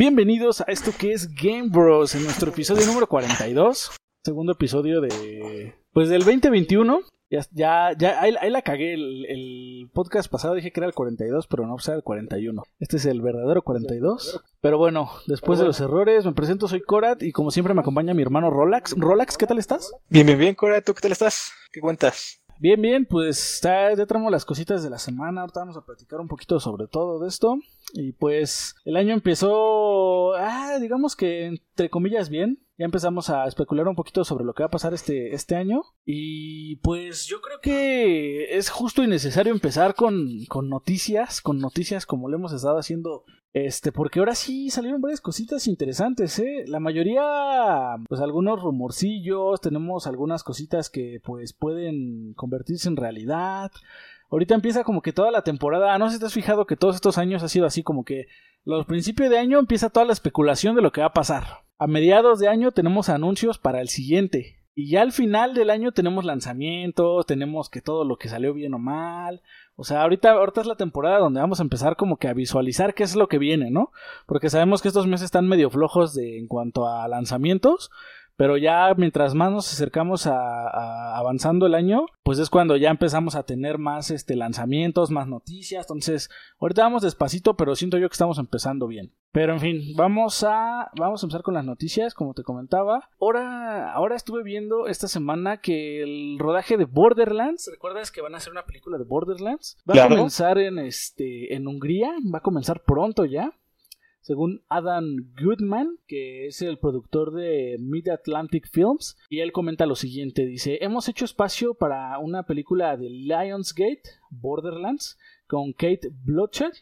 Bienvenidos a esto que es Game Bros, en nuestro episodio número 42, segundo episodio de, pues del 2021. Ya, ya, ya ahí, la cagué. El, podcast pasado dije que era el 42, pero no, sea el 41. Este es el verdadero 42. Pero bueno, después de los errores, me presento, soy Korat y como siempre me acompaña mi hermano Rolax. Rolax, ¿qué tal estás? Bien, bien, bien, Korat, ¿tú qué tal estás? ¿Qué cuentas? Bien, bien, pues ya, ya traemos las cositas de la semana. Ahorita vamos a platicar un poquito sobre todo de esto. Y pues el año empezó, ah, digamos que entre comillas bien. Ya empezamos a especular un poquito sobre lo que va a pasar este, este año. Y pues yo creo que es justo y necesario empezar con, con noticias, con noticias como lo hemos estado haciendo este, porque ahora sí salieron varias cositas interesantes, ¿eh? La mayoría, pues algunos rumorcillos, tenemos algunas cositas que pues pueden convertirse en realidad. Ahorita empieza como que toda la temporada, no sé si te has fijado que todos estos años ha sido así como que los principios de año empieza toda la especulación de lo que va a pasar. A mediados de año tenemos anuncios para el siguiente. Y ya al final del año tenemos lanzamientos, tenemos que todo lo que salió bien o mal. O sea, ahorita, ahorita es la temporada donde vamos a empezar como que a visualizar qué es lo que viene, ¿no? Porque sabemos que estos meses están medio flojos de, en cuanto a lanzamientos. Pero ya mientras más nos acercamos a, avanzando el año, pues es cuando ya empezamos a tener más este lanzamientos, más noticias. Entonces, ahorita vamos despacito, pero siento yo que estamos empezando bien. Pero en fin, vamos a vamos a empezar con las noticias, como te comentaba. Ahora ahora estuve viendo esta semana que el rodaje de Borderlands, ¿recuerdas que van a hacer una película de Borderlands? Va a comenzar en este en Hungría, va a comenzar pronto ya según Adam Goodman, que es el productor de Mid Atlantic Films, y él comenta lo siguiente, dice, hemos hecho espacio para una película de Lionsgate, Borderlands, con Kate Blanchett,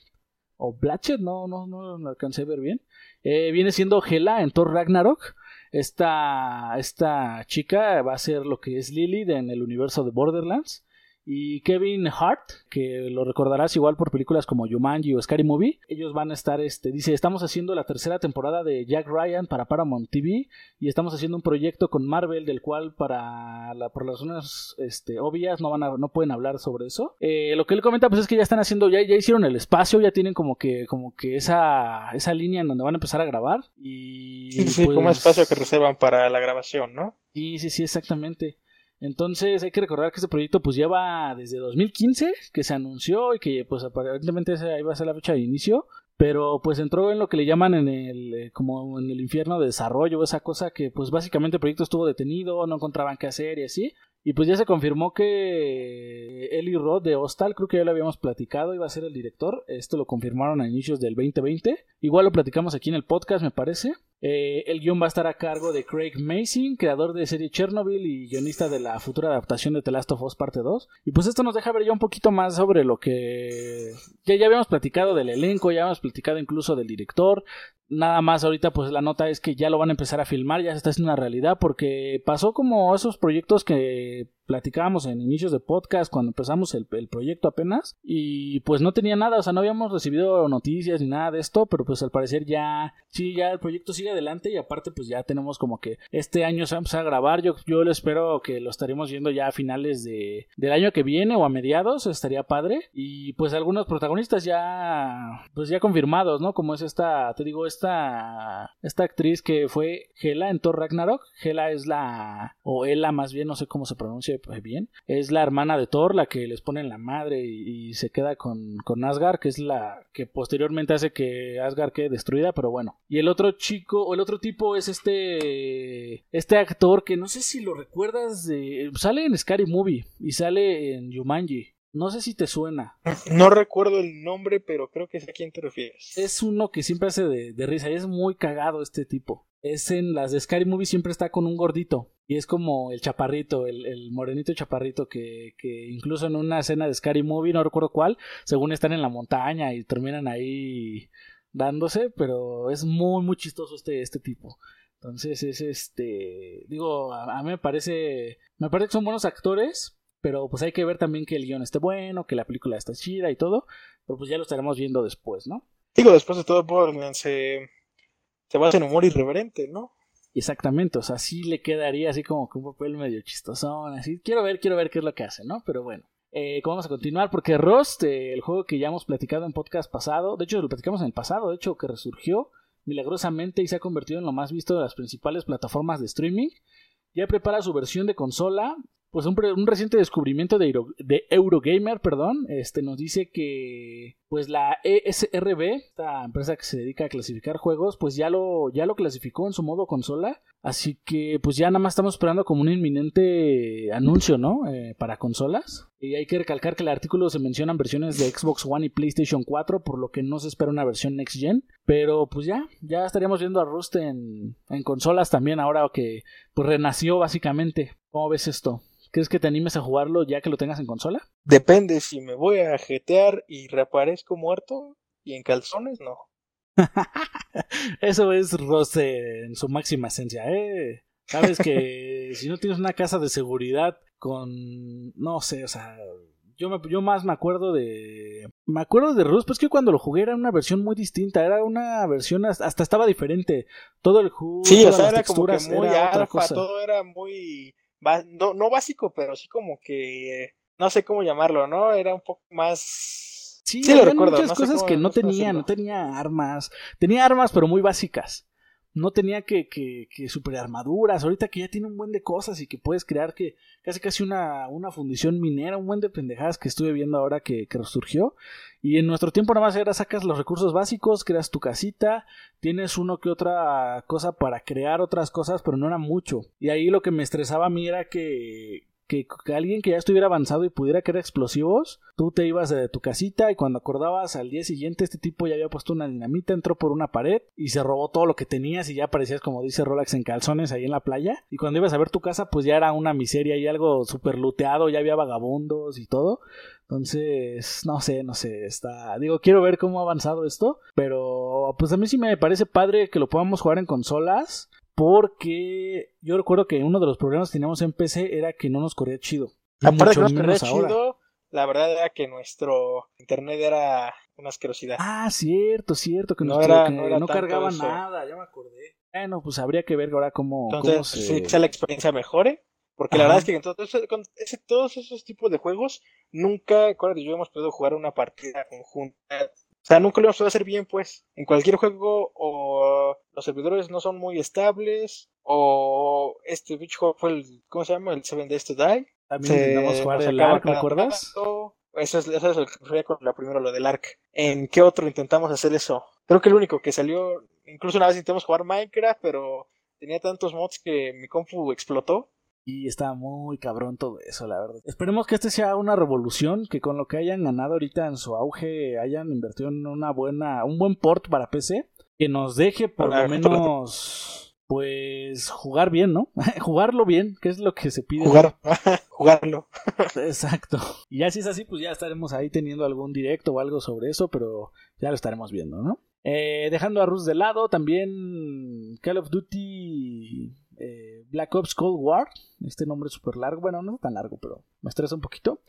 o Blanchett, no, no, no lo alcancé a ver bien, eh, viene siendo Hela en Thor Ragnarok, esta, esta chica va a ser lo que es Lily en el universo de Borderlands, y Kevin Hart, que lo recordarás igual por películas como Jumanji o Scary Movie. Ellos van a estar, este, dice, estamos haciendo la tercera temporada de Jack Ryan para Paramount TV y estamos haciendo un proyecto con Marvel del cual para la, por las razones este, obvias no van a, no pueden hablar sobre eso. Eh, lo que él comenta pues es que ya están haciendo, ya, ya hicieron el espacio, ya tienen como que, como que esa, esa línea en donde van a empezar a grabar y sí, sí, como pues espacio que reservan para la grabación, ¿no? Sí, sí, sí, exactamente. Entonces hay que recordar que este proyecto pues lleva desde 2015 que se anunció y que pues aparentemente esa iba a ser la fecha de inicio, pero pues entró en lo que le llaman en el eh, como en el infierno de desarrollo, esa cosa que pues básicamente el proyecto estuvo detenido, no encontraban qué hacer y así. Y pues ya se confirmó que Eli Roth de Hostal, creo que ya lo habíamos platicado, iba a ser el director. Esto lo confirmaron a inicios del 2020. Igual lo platicamos aquí en el podcast, me parece. Eh, el guion va a estar a cargo de Craig Mason, creador de serie Chernobyl y guionista de la futura adaptación de The Last of Us Parte 2. Y pues esto nos deja ver ya un poquito más sobre lo que ya, ya habíamos platicado del elenco, ya habíamos platicado incluso del director. Nada más ahorita pues la nota es que ya lo van a empezar a filmar, ya se está haciendo una realidad porque pasó como esos proyectos que platicábamos en inicios de podcast cuando empezamos el, proyecto apenas y pues no tenía nada, o sea, no habíamos recibido noticias ni nada de esto, pero pues al parecer ya, sí, ya el proyecto sigue adelante y aparte pues ya tenemos como que este año se va a empezar a grabar, yo, yo lo espero que lo estaremos viendo ya a finales de, del año que viene o a mediados, estaría padre y pues algunos protagonistas ya, pues ya confirmados, ¿no? Como es esta, te digo, esta, esta actriz que fue Hela en Thor Ragnarok, Hela es la, o Ela más bien, no sé cómo se pronuncia pues bien. Es la hermana de Thor la que les pone en la madre y, se queda con, con, Asgard, que es la que posteriormente hace que Asgard quede destruida, pero bueno. Y el otro chico, o el otro tipo es este, este actor que no sé si lo recuerdas, de, sale en Scary Movie y sale en Jumanji. No sé si te suena. No recuerdo el nombre, pero creo que es a quién te refieres. Es uno que siempre hace de, de risa y es muy cagado este tipo. Es en las de Scary Movie siempre está con un gordito. Y es como el chaparrito, el, el morenito chaparrito que, que, incluso en una escena de Scary Movie, no recuerdo cuál, según están en la montaña y terminan ahí dándose, pero es muy, muy chistoso este, este tipo. Entonces es este, digo, a, mí me parece, me parece que son buenos actores, pero pues hay que ver también que el guion esté bueno, que la película está chida y todo, pero pues ya lo estaremos viendo después, ¿no? Digo, después de todo, se, se basa en humor irreverente, ¿no? Exactamente, o sea, sí le quedaría así como que un papel medio chistosón, así. Quiero ver, quiero ver qué es lo que hace, ¿no? Pero bueno. Eh, vamos a continuar porque Rust, el juego que ya hemos platicado en podcast pasado, de hecho lo platicamos en el pasado, de hecho que resurgió, milagrosamente y se ha convertido en lo más visto de las principales plataformas de streaming. Ya prepara su versión de consola pues un, un, reciente descubrimiento de, Eurogamer, perdón, este nos dice que pues la ESRB, esta empresa que se dedica a clasificar juegos, pues ya lo ya lo clasificó en su modo consola, así que pues ya nada más estamos esperando como un inminente anuncio, ¿no? Eh, para consolas. Y hay que recalcar que el artículo se mencionan versiones de Xbox One y PlayStation 4, por lo que no se espera una versión Next Gen. Pero pues ya, ya estaríamos viendo a Rust en, en consolas también ahora que pues renació básicamente. ¿Cómo ves esto? ¿Crees que te animes a jugarlo ya que lo tengas en consola? Depende, si me voy a jetear y reaparezco muerto y en calzones, no. Eso es roce en su máxima esencia, ¿eh? Sabes que si no tienes una casa de seguridad con. No sé, o sea. Yo, me, yo más me acuerdo de. Me acuerdo de Rust, pues que cuando lo jugué era una versión muy distinta. Era una versión. Hasta estaba diferente. Todo el juego. Sí, o sea, era como que muy alfa, todo era muy no, no básico, pero sí como que, no sé cómo llamarlo, ¿no? Era un poco más... Sí, sí lo recuerdo. muchas cosas que no tenía, no tenía armas. Tenía armas, pero muy básicas. No tenía que, que, que super armaduras. Ahorita que ya tiene un buen de cosas y que puedes crear que casi casi una, una fundición minera, un buen de pendejadas que estuve viendo ahora que, que resurgió. Y en nuestro tiempo nada más era sacas los recursos básicos, creas tu casita, tienes uno que otra cosa para crear otras cosas, pero no era mucho. Y ahí lo que me estresaba a mí era que, que, alguien que ya estuviera avanzado y pudiera crear explosivos, tú te ibas de tu casita y cuando acordabas al día siguiente este tipo ya había puesto una dinamita, entró por una pared y se robó todo lo que tenías y ya aparecías como dice Rolex en calzones ahí en la playa y cuando ibas a ver tu casa pues ya era una miseria y algo súper luteado, ya había vagabundos y todo. Entonces, no sé, no sé, está... Digo, quiero ver cómo ha avanzado esto, pero pues a mí sí me parece padre que lo podamos jugar en consolas. Porque yo recuerdo que uno de los problemas que teníamos en PC era que no nos corría chido. Aparte que nos corría chido, la verdad era que nuestro internet era una asquerosidad. Ah, cierto, cierto, que no, era, no, cargaba nada, ya me acordé. Bueno, pues habría que ver ahora cómo, Entonces, cómo se... la experiencia mejore. Porque la verdad es que en todos esos tipos de juegos, nunca, acuérdate, yo hemos podido jugar una partida conjunta sea, nunca lo hemos podido hacer bien, pues. En cualquier juego, o los servidores no son muy estables, o este bicho fue el, ¿cómo se llama? El Seven Days to Die. También intentamos jugar el ARC, ¿recuerdas? Eso es, eso es lo que refería con la primera, lo del ARC. ¿En qué otro intentamos hacer eso? Creo que el único que salió, incluso una vez intentamos jugar Minecraft, pero tenía tantos mods que mi compu explotó y está muy cabrón todo eso, la verdad. Esperemos que este sea una revolución, que con lo que hayan ganado ahorita en su auge hayan invertido en una buena, un buen port para PC, que nos deje por lo menos pues jugar bien, ¿no? Jugarlo bien, que es lo que se pide. Jugar, jugarlo. Exacto. Y ya si es así, pues ya estaremos ahí teniendo algún directo o algo sobre eso, pero ya lo estaremos viendo, ¿no? Eh, dejando a Rus de lado, también Call of Duty eh, Black Ops Cold War. Este nombre es súper largo, bueno, no tan largo, pero me estresa un poquito.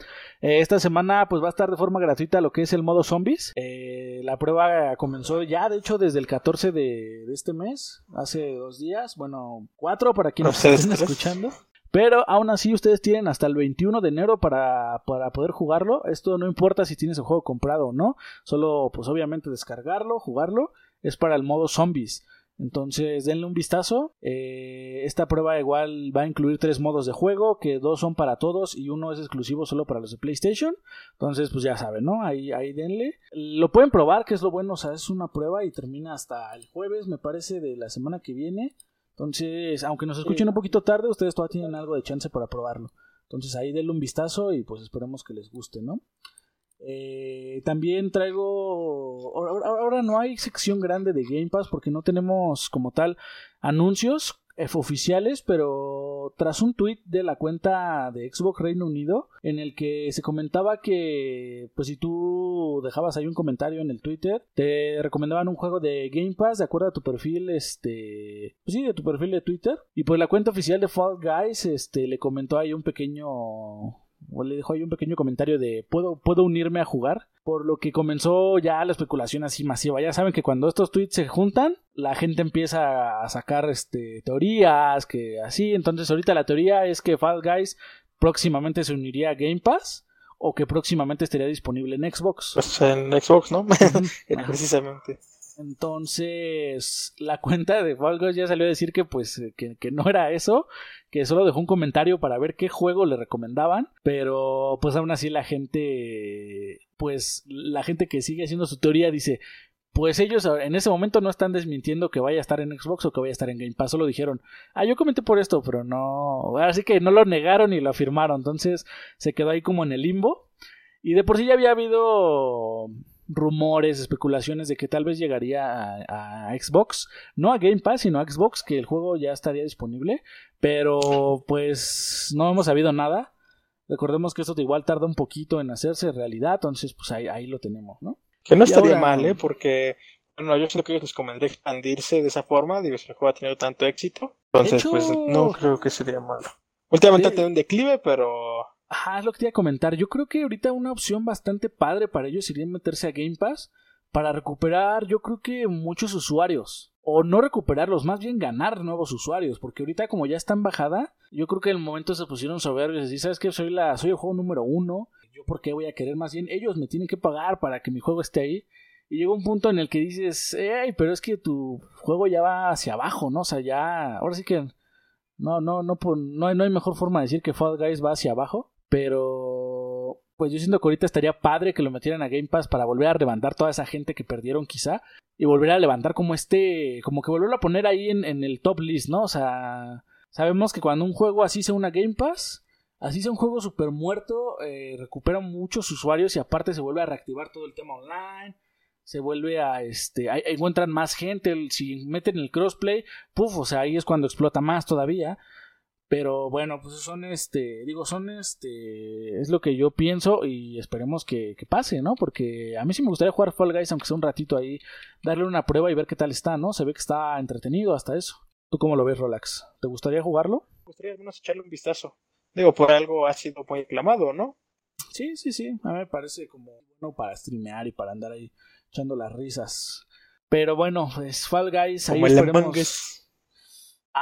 Eh, esta semana pues va a estar de forma gratuita lo que es el modo zombies. Eh, la prueba comenzó ya, de hecho, desde el 14 de, este mes, hace dos días, bueno, cuatro para quienes estén escuchando. Pero aún así ustedes tienen hasta el 21 de enero para, para, poder jugarlo. Esto no importa si tienes el juego comprado o no. Solo pues obviamente descargarlo, jugarlo. Es para el modo zombies. Entonces denle un vistazo. Eh, esta prueba igual va a incluir tres modos de juego, que dos son para todos y uno es exclusivo solo para los de PlayStation. Entonces pues ya saben, ¿no? Ahí, ahí denle. Lo pueden probar, que es lo bueno, o sea, es una prueba y termina hasta el jueves, me parece, de la semana que viene. Entonces, aunque nos escuchen un poquito tarde, ustedes todavía tienen algo de chance para probarlo. Entonces ahí denle un vistazo y pues esperemos que les guste, ¿no? Eh, también traigo. Ahora no hay sección grande de Game Pass porque no tenemos como tal anuncios oficiales, pero tras un tweet de la cuenta de Xbox Reino Unido en el que se comentaba que pues si tú dejabas ahí un comentario en el Twitter, te recomendaban un juego de Game Pass de acuerdo a tu perfil este, pues sí, de tu perfil de Twitter y pues la cuenta oficial de Fall Guys este le comentó ahí un pequeño le dejó ahí un pequeño comentario de ¿puedo, puedo unirme a jugar, por lo que comenzó ya la especulación así masiva. Ya saben que cuando estos tweets se juntan, la gente empieza a sacar este, teorías, que así, entonces ahorita la teoría es que Fall Guys próximamente se uniría a Game Pass o que próximamente estaría disponible en Xbox. Pues en Xbox, ¿no? Precisamente. Entonces, la cuenta de Fall ya salió a decir que pues que, que, no era eso, que solo dejó un comentario para ver qué juego le recomendaban, pero pues aún así la gente pues la gente que sigue haciendo su teoría dice, pues ellos en ese momento no están desmintiendo que vaya a estar en Xbox o que vaya a estar en Game Pass, solo dijeron, ah, yo comenté por esto, pero no, así que no lo negaron y lo afirmaron, entonces se quedó ahí como en el limbo. Y de por sí ya había habido rumores, especulaciones de que tal vez llegaría a, Xbox, no a Game Pass, sino a Xbox, que el juego ya estaría disponible, pero pues no hemos sabido nada. Recordemos que esto igual tarda un poquito en hacerse realidad, entonces pues ahí, ahí lo tenemos, ¿no? Que no estaría mal, ¿eh? Porque, bueno, yo creo que ellos les convendría expandirse de esa forma, digo, si el juego ha tenido tanto éxito. Entonces, pues no creo que sería malo. Últimamente ha tenido un declive, pero Ajá, es lo que te iba a comentar. Yo creo que ahorita una opción bastante padre para ellos sería meterse a Game Pass para recuperar, yo creo que muchos usuarios. O no recuperarlos, más bien ganar nuevos usuarios. Porque ahorita, como ya está en bajada, yo creo que en el momento se pusieron soberbios y ¿sabes qué? Soy, soy el juego número uno. ¿Yo por qué voy a querer más bien? Ellos me tienen que pagar para que mi juego esté ahí. Y llega un punto en el que dices, ¡Ey! Pero es que tu juego ya va hacia abajo, ¿no? O sea, ya. Ahora sí que. No, no, no, no, no hay mejor forma de decir que Fall Guys va hacia abajo. Pero pues yo siento que ahorita estaría padre que lo metieran a Game Pass para volver a levantar toda esa gente que perdieron quizá y volver a levantar como este, como que volverlo a poner ahí en, el top list, ¿no? O sea, sabemos que cuando un juego así sea una Game Pass, así sea un juego super muerto, eh, recupera muchos usuarios y aparte se vuelve a reactivar todo el tema online. Se vuelve a, este, encuentran más gente, si meten el crossplay, puff, o sea, ahí es cuando explota más todavía. Pero bueno, pues son este, digo, son este, es lo que yo pienso y esperemos que, pase, ¿no? Porque a mí sí me gustaría jugar Fall Guys, aunque sea un ratito ahí, darle una prueba y ver qué tal está, ¿no? Se ve que está entretenido hasta eso. ¿Tú cómo lo ves, Relax? ¿Te gustaría jugarlo? Me gustaría al menos echarle un vistazo. Digo, por algo ha sido muy aclamado, ¿no? Sí, sí, sí. A mí me parece como bueno para streamear y para andar ahí echando las risas. Pero bueno, pues Fall Guys, ahí esperemos...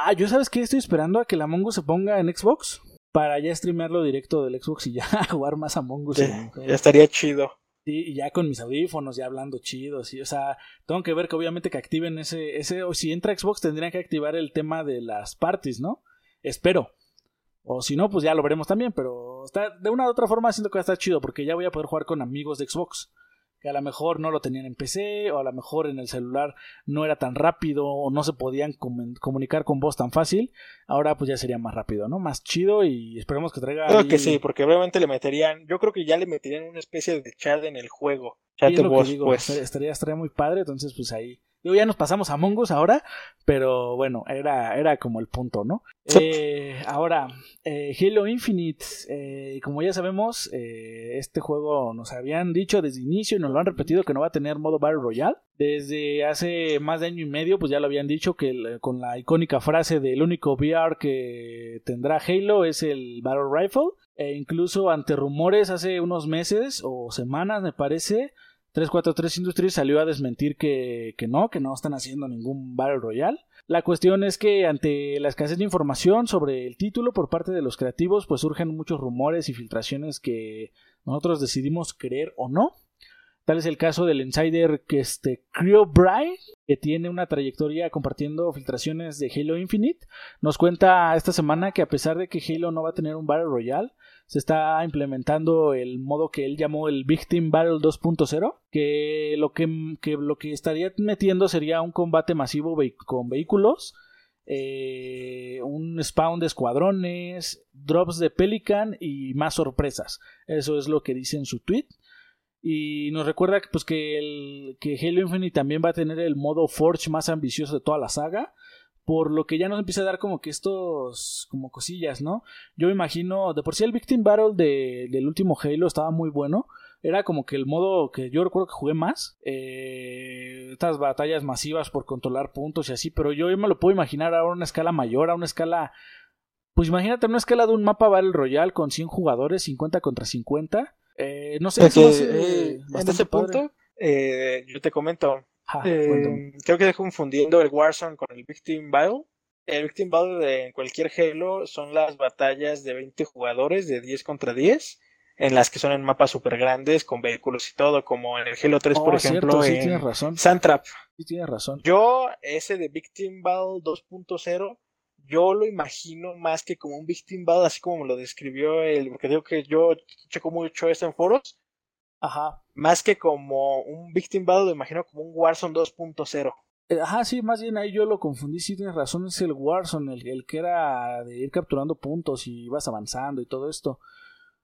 Ah, yo sabes que estoy esperando a que la Among se ponga en Xbox para ya streamearlo directo del Xbox y ya jugar más Among Us. Ya, estaría chido. Sí, y ya con mis audífonos, ya hablando chido, sí, o sea, tengo que ver que obviamente que activen ese, ese, o si entra Xbox tendrían que activar el tema de las parties, ¿no? Espero. O si no, pues ya lo veremos también, pero está, de una u otra forma siento que va a estar chido, porque ya voy a poder jugar con amigos de Xbox que a lo mejor no lo tenían en PC o a lo mejor en el celular no era tan rápido o no se podían comunicar con vos tan fácil, ahora pues ya sería más rápido, ¿no? Más chido y esperemos que traiga... Creo que sí, porque obviamente le meterían, yo creo que ya le meterían una especie de chat en el juego. Chat de voz, pues. Estaría, estaría muy padre, entonces pues ahí ya nos pasamos a Mongus ahora, pero bueno, era, era como el punto, ¿no? Eh, ahora, eh, Halo Infinite, eh, como ya sabemos, este juego nos habían dicho desde inicio y nos lo han repetido que no va a tener modo Battle Royale. Desde hace más de año y medio, pues ya lo habían dicho que con la icónica frase del único VR que tendrá Halo es el Battle Rifle. E incluso ante rumores hace unos meses o semanas, me parece, 343 Industries salió a desmentir que, que, no, que no están haciendo ningún Battle Royale. La cuestión es que ante la escasez de información sobre el título por parte de los creativos, pues surgen muchos rumores y filtraciones que nosotros decidimos creer o no. Tal es el caso del insider que este Creo Bry, que tiene una trayectoria compartiendo filtraciones de Halo Infinite, nos cuenta esta semana que a pesar de que Halo no va a tener un Battle Royale, se está implementando el modo que él llamó el Victim Battle 2.0, que lo que, lo que estaría metiendo sería un combate masivo con vehículos, eh, un spawn de escuadrones, drops de Pelican y más sorpresas. Eso es lo que dice en su tweet. Y nos recuerda pues, que, el, que Halo Infinite también va a tener el modo Forge más ambicioso de toda la saga por lo que ya nos empieza a dar como que estos como cosillas, ¿no? Yo me imagino, de por sí el Victim Battle de, del último Halo estaba muy bueno, era como que el modo que yo recuerdo que jugué más, eh, estas batallas masivas por controlar puntos y así, pero yo me lo puedo imaginar ahora a una escala mayor, a una escala, pues imagínate una escala de un mapa Battle Royale con 100 jugadores, 50 contra 50, eh, no sé, eh, en ese punto, eh, yo te comento, eh, creo que estoy confundiendo el Warzone con el Victim Battle. El Victim Battle de en cualquier Halo son las batallas de 20 jugadores de 10 contra 10. en las que son en mapas súper grandes, con vehículos y todo, como en el Halo 3, por ejemplo, sí, en tienes razón. Sandtrap. Sí, tienes razón. Yo, ese de Victim Battle 2.0, yo lo imagino más que como un Victim Battle, así como me lo describió él, porque digo que yo checo mucho esto en foros. Ajá. Más que como un Victim Battle, lo imagino como un Warzone 2.0. Eh, ajá, sí, más bien ahí yo lo confundí, sí tienes razón, es el Warzone, el, el que era de ir capturando puntos y vas avanzando y todo esto.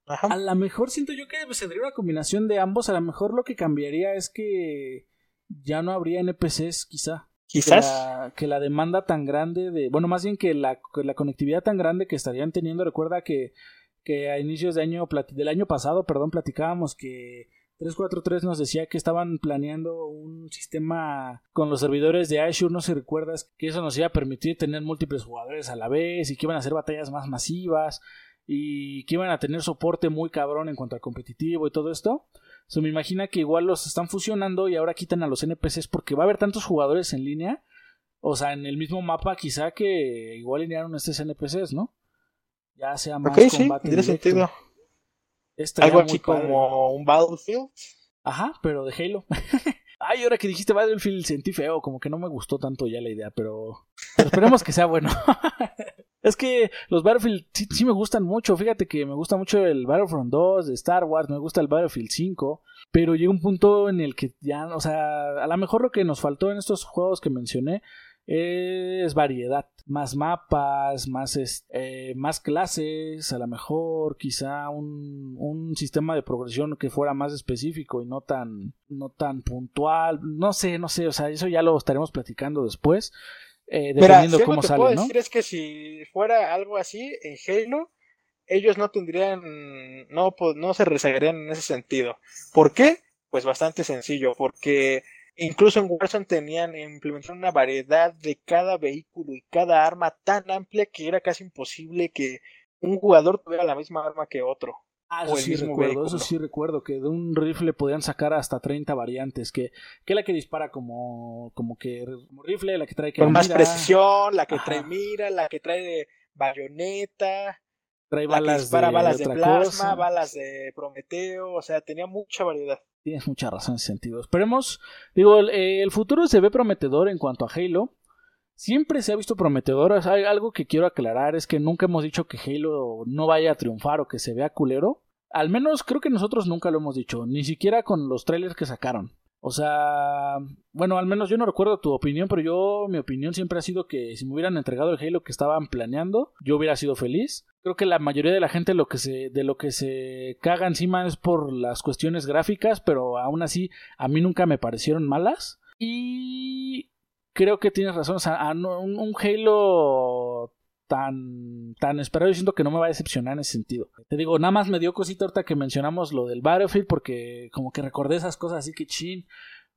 Ajá. A lo mejor siento yo que tendría una combinación de ambos, a lo mejor lo que cambiaría es que ya no habría NPCs quizá. Quizás. Que la, que la demanda tan grande de... Bueno, más bien que la, que la conectividad tan grande que estarían teniendo, recuerda que, que a inicios de año, del año pasado, perdón, platicábamos que 343 nos decía que estaban planeando un sistema con los servidores de Azure, no sé si recuerdas, que eso nos iba a permitir tener múltiples jugadores a la vez y que iban a hacer batallas más masivas y que iban a tener soporte muy cabrón en cuanto al competitivo y todo esto. Se me imagina que igual los están fusionando y ahora quitan a los NPCs porque va a haber tantos jugadores en línea, o sea, en el mismo mapa quizá que igual alinearon estos NPCs, ¿no? Ya sea más Ok, sí, combate tiene sentido. Algo así como un Battlefield. Ajá, pero de Halo. Ay, ahora que dijiste Battlefield sentí feo, como que no me gustó tanto ya la idea, pero, pero esperemos que sea bueno. es que los Battlefield sí, sí me gustan mucho, fíjate que me gusta mucho el Battlefront 2 de Star Wars, me gusta el Battlefield 5, pero llega un punto en el que ya, o sea, a lo mejor lo que nos faltó en estos juegos que mencioné es variedad, más mapas, más, eh, más clases, a lo mejor quizá un, un sistema de progresión que fuera más específico y no tan, no tan puntual, no sé, no sé, o sea, eso ya lo estaremos platicando después, eh, dependiendo algo cómo sale, puedo ¿no? decir es que si fuera algo así en Halo, ellos no tendrían, no, po- no se rezagarían en ese sentido. ¿Por qué? Pues bastante sencillo, porque incluso en Warzone tenían implementaron una variedad de cada vehículo y cada arma tan amplia que era casi imposible que un jugador tuviera la misma arma que otro. Ah, eso sí recuerdo, vehículo. eso sí recuerdo, que de un rifle podían sacar hasta 30 variantes, que, que la que dispara como, como que como rifle, la que trae que Con más mira, precisión, la que Ajá. trae mira, la que trae de bayoneta, trae la que balas dispara de, balas de plasma, cosa. balas de Prometeo, o sea, tenía mucha variedad. Tienes mucha razón en ese sentido. Esperemos, digo, el, eh, el futuro se ve prometedor en cuanto a Halo. Siempre se ha visto prometedor. O hay algo que quiero aclarar es que nunca hemos dicho que Halo no vaya a triunfar o que se vea culero. Al menos creo que nosotros nunca lo hemos dicho, ni siquiera con los trailers que sacaron. O sea, bueno, al menos yo no recuerdo tu opinión, pero yo, mi opinión siempre ha sido que si me hubieran entregado el Halo que estaban planeando, yo hubiera sido feliz. Creo que la mayoría de la gente lo que se, de lo que se caga encima es por las cuestiones gráficas, pero aún así a mí nunca me parecieron malas. Y creo que tienes razón, o sea, un, un Halo tan, tan esperado, yo siento que no me va a decepcionar en ese sentido. Te digo, nada más me dio cosita ahorita que mencionamos lo del Battlefield, porque como que recordé esas cosas así que chin.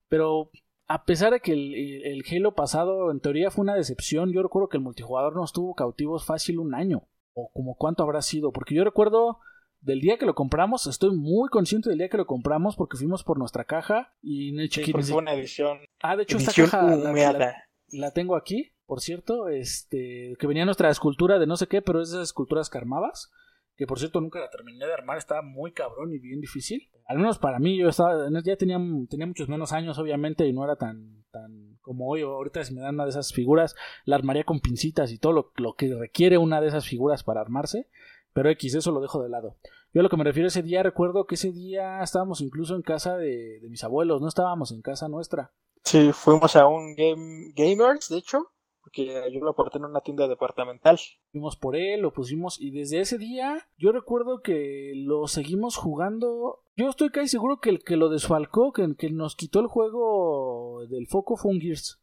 Pero a pesar de que el, Halo pasado en teoría fue una decepción, yo recuerdo que el multijugador nos tuvo cautivos fácil un año. O como cuánto habrá sido, porque yo recuerdo del día que lo compramos, estoy muy consciente del día que lo compramos porque fuimos por nuestra caja y en el Sí, porque fue una edición, Ah, de hecho esta caja la- la- humeada. la tengo aquí, por cierto, este, que venía nuestra escultura de no sé qué, pero esas esculturas que armabas, que por cierto nunca la terminé de armar, estaba muy cabrón y bien difícil. Al menos para mí, yo estaba, ya tenía, tenía muchos menos años, obviamente, y no era tan, tan como hoy. Ahorita si me dan una de esas figuras, la armaría con pincitas y todo lo, lo que requiere una de esas figuras para armarse. Pero X, eso lo dejo de lado. Yo a lo que me refiero ese día, recuerdo que ese día estábamos incluso en casa de, de mis abuelos, no estábamos en casa nuestra. Sí, fuimos a un game, Gamers, de hecho, porque yo lo aporté en una tienda departamental. Fuimos por él, lo pusimos y desde ese día yo recuerdo que lo seguimos jugando. Yo estoy casi seguro que el que lo desfalcó, que, que nos quitó el juego del foco fue un Gears.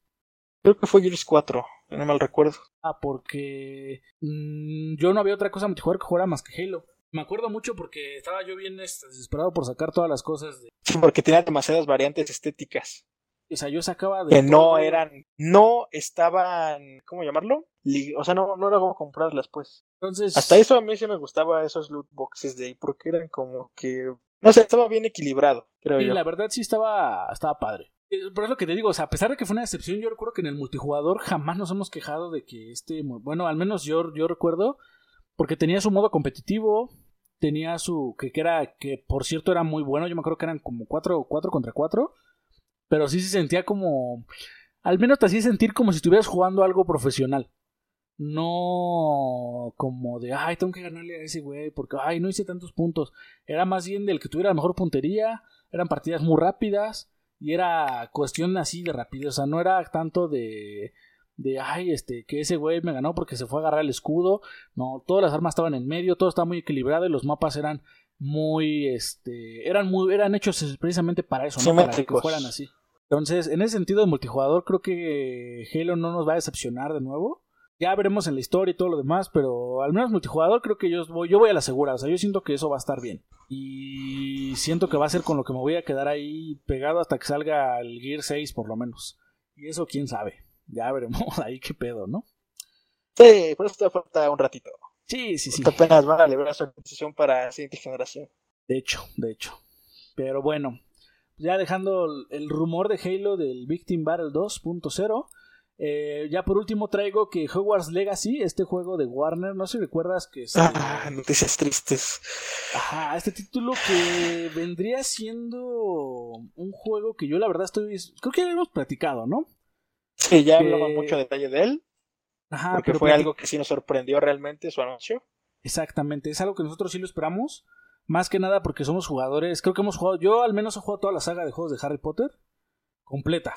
Creo que fue Gears 4, si no mal recuerdo. Ah, porque mm, yo no había otra cosa multijugador que jugara más que Halo. Me acuerdo mucho porque estaba yo bien este, desesperado por sacar todas las cosas. De... Porque tenía demasiadas variantes estéticas. O sea, yo sacaba de... Que no eran, no estaban, ¿cómo llamarlo? O sea, no, no era como comprarlas, pues. Entonces... Hasta eso a mí sí me gustaba esos loot boxes de ahí, porque eran como que, no sé, estaba bien equilibrado, creo Y yo. la verdad sí estaba, estaba padre. Eh, Por eso que te digo, o sea, a pesar de que fue una decepción, yo recuerdo que en el multijugador jamás nos hemos quejado de que este, bueno, al menos yo, yo recuerdo, porque tenía su modo competitivo, tenía su. Que, que era. Que por cierto era muy bueno. Yo me acuerdo que eran como 4 cuatro contra 4. Pero sí se sentía como. Al menos te hacía sentir como si estuvieras jugando algo profesional. No como de, ay, tengo que ganarle a ese güey porque, ay, no hice tantos puntos. Era más bien del que tuviera la mejor puntería. Eran partidas muy rápidas. Y era cuestión así de rapidez. O sea, no era tanto de de ay, este, que ese güey me ganó porque se fue a agarrar el escudo. No, todas las armas estaban en medio, todo estaba muy equilibrado y los mapas eran muy, este, eran muy, eran hechos precisamente para eso, ¿no? Para que fueran así. Entonces, en ese sentido de multijugador, creo que Halo no nos va a decepcionar de nuevo. Ya veremos en la historia y todo lo demás, pero al menos multijugador creo que yo voy, yo voy a la segura. O sea, yo siento que eso va a estar bien. Y siento que va a ser con lo que me voy a quedar ahí pegado hasta que salga el Gear 6 por lo menos. Y eso quién sabe ya veremos ahí qué pedo, ¿no? Sí, por eso te falta un ratito. Sí, sí, sí. apenas van a liberar su organización para la siguiente generación. De hecho, de hecho. Pero bueno, ya dejando el rumor de Halo del Victim Battle 2.0. Eh, ya por último traigo que Hogwarts Legacy, este juego de Warner, no sé si recuerdas que es... Ah, noticias tristes. Ajá, este título que vendría siendo un juego que yo la verdad estoy... Creo que ya hemos platicado, ¿no? Sí, ya hablamos mucho detalle de él. Ajá, porque fue algo que sí nos sorprendió realmente su anuncio. Exactamente, es algo que nosotros sí lo esperamos. Más que nada porque somos jugadores. Creo que hemos jugado. Yo al menos he jugado toda la saga de juegos de Harry Potter. Completa.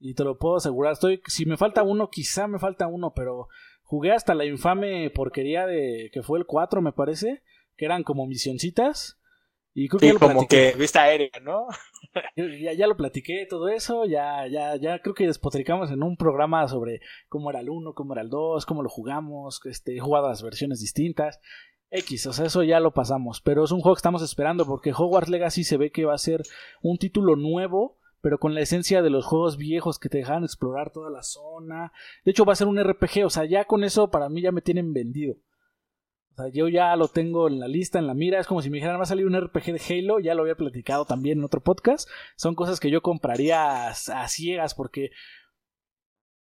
Y te lo puedo asegurar. Estoy. Si me falta uno, quizá me falta uno, pero jugué hasta la infame porquería de. que fue el 4, me parece. Que eran como misioncitas. Y creo que como que vista aérea, ¿no? ya, ya lo platiqué todo eso, ya, ya, ya creo que despotricamos en un programa sobre cómo era el 1, cómo era el 2, cómo lo jugamos, este, he jugado las versiones distintas. X, o sea, eso ya lo pasamos, pero es un juego que estamos esperando porque Hogwarts Legacy se ve que va a ser un título nuevo, pero con la esencia de los juegos viejos que te dejan explorar toda la zona. De hecho, va a ser un RPG, o sea, ya con eso para mí ya me tienen vendido yo ya lo tengo en la lista, en la mira. Es como si me dijeran, va a salir un RPG de Halo. Ya lo había platicado también en otro podcast. Son cosas que yo compraría a, ciegas porque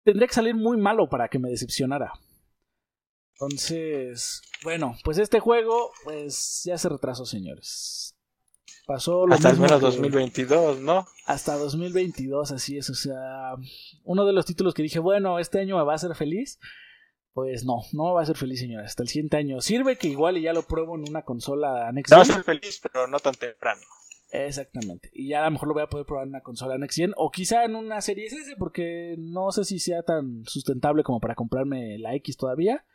tendría que salir muy malo para que me decepcionara. Entonces, bueno, pues este juego, pues ya se retrasó, señores. Pasó lo Hasta el menos 2022, ¿no? Hasta 2022, así es. O sea, uno de los títulos que dije, bueno, este año me va a hacer feliz pues no, no va a ser feliz, señora. Hasta el siguiente año. Sirve que igual y ya lo pruebo en una consola Gen. No va a ser feliz, pero no tan temprano. Exactamente. Y ya a lo mejor lo voy a poder probar en una consola Next Gen. O quizá en una serie S, porque no sé si sea tan sustentable como para comprarme la X todavía.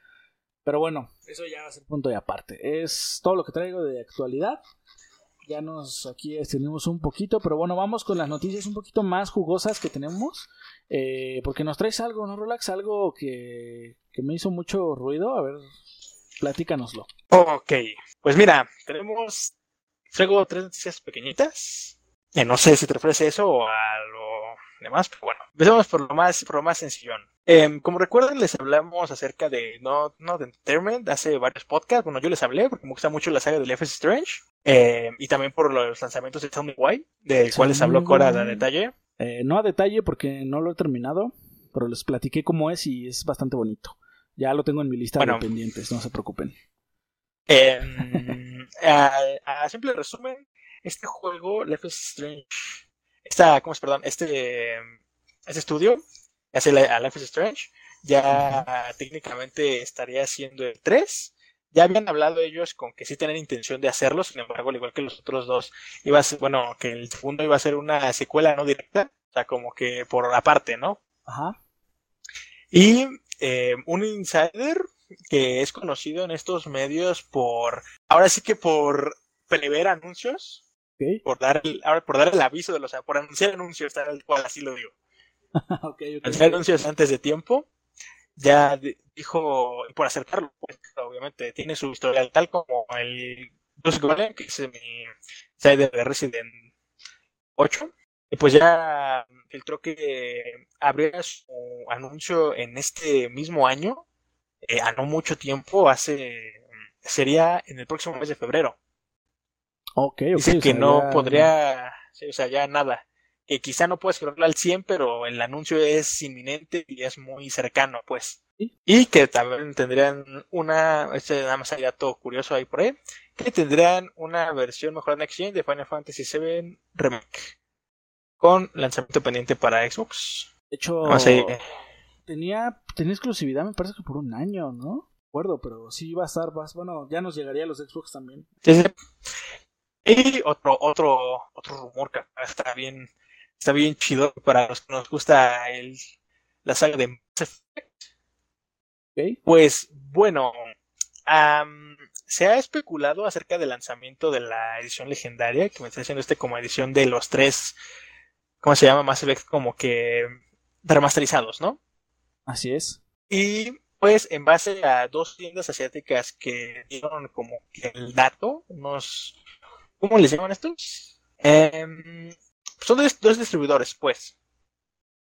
Pero bueno, eso ya va a ser punto de aparte. Es todo lo que traigo de actualidad. Ya nos aquí extendimos un poquito, pero bueno, vamos con las noticias un poquito más jugosas que tenemos. Eh, porque nos traes algo, ¿no, Relax? Algo que, que me hizo mucho ruido. A ver, platícanoslo. Ok, pues mira, tenemos. Traigo tres noticias pequeñitas. Eh, no sé si te a eso o a lo demás, pero bueno, empecemos por lo más, por lo más sencillón. Em, como recuerdan, les hablamos acerca de No, no de Entertainment hace varios podcasts. Bueno, yo les hablé porque me gusta mucho la saga de Life is Strange. Em, y también por los lanzamientos de Tell Me Why, del cual les habló Cora a detalle. Eh, no a detalle porque no lo he terminado, pero les platiqué cómo es y es bastante bonito. Ya lo tengo en mi lista de pendientes, no se preocupen. Em, a, simple resumen, este juego, Life is Strange, esta, ¿cómo es, perdón? Este, este estudio, hace a Life is Strange, ya técnicamente estaría siendo el 3. Ya habían hablado ellos con que sí tienen intención de hacerlo, sin embargo, al igual que los otros dos, iba a ser, bueno, que el segundo iba a ser una secuela no directa, o sea, como que por aparte, ¿no? Ajá. Y eh, un insider que es conocido en estos medios por, ahora sí que por prever anuncios, por dar el, por dar el aviso de los, por anunciar anuncios, tal cual así lo digo. okay, Anunciar anuncios antes de tiempo. Ya dijo, por acercarlo, pues, obviamente, tiene su historial tal como el Bruce Golem, que es mi side de Resident 8. Y pues ya filtró que habría su anuncio en este mismo año, eh, a no mucho tiempo, hace sería en el próximo mes de febrero. Ok, ok. Dice que no podría, o sea, ya nada. Que quizá no puedes esperarlo al 100, pero el anuncio es inminente y es muy cercano, pues. Y que también tendrían una, este nada más hay dato curioso ahí por ahí, que tendrían una versión mejorada Next Gen de Final Fantasy VII Remake con lanzamiento pendiente para Xbox. De hecho, tenía, tenía exclusividad, me parece que por un año, ¿no? acuerdo, pero sí iba a estar, bueno, ya nos llegaría a los Xbox también. Y otro, otro, otro rumor que está bien, está bien chido para los que nos gusta el, la saga de Mass Effect. Pues bueno, se ha especulado acerca del lanzamiento de la edición legendaria, que me está haciendo este como edición de los tres, ¿cómo se llama? Mass Effect como que remasterizados, ¿no? Así es. Y pues en base a dos tiendas asiáticas que dieron como que el dato, unos, ¿cómo les llaman estos? Em, son dos distribuidores, pues.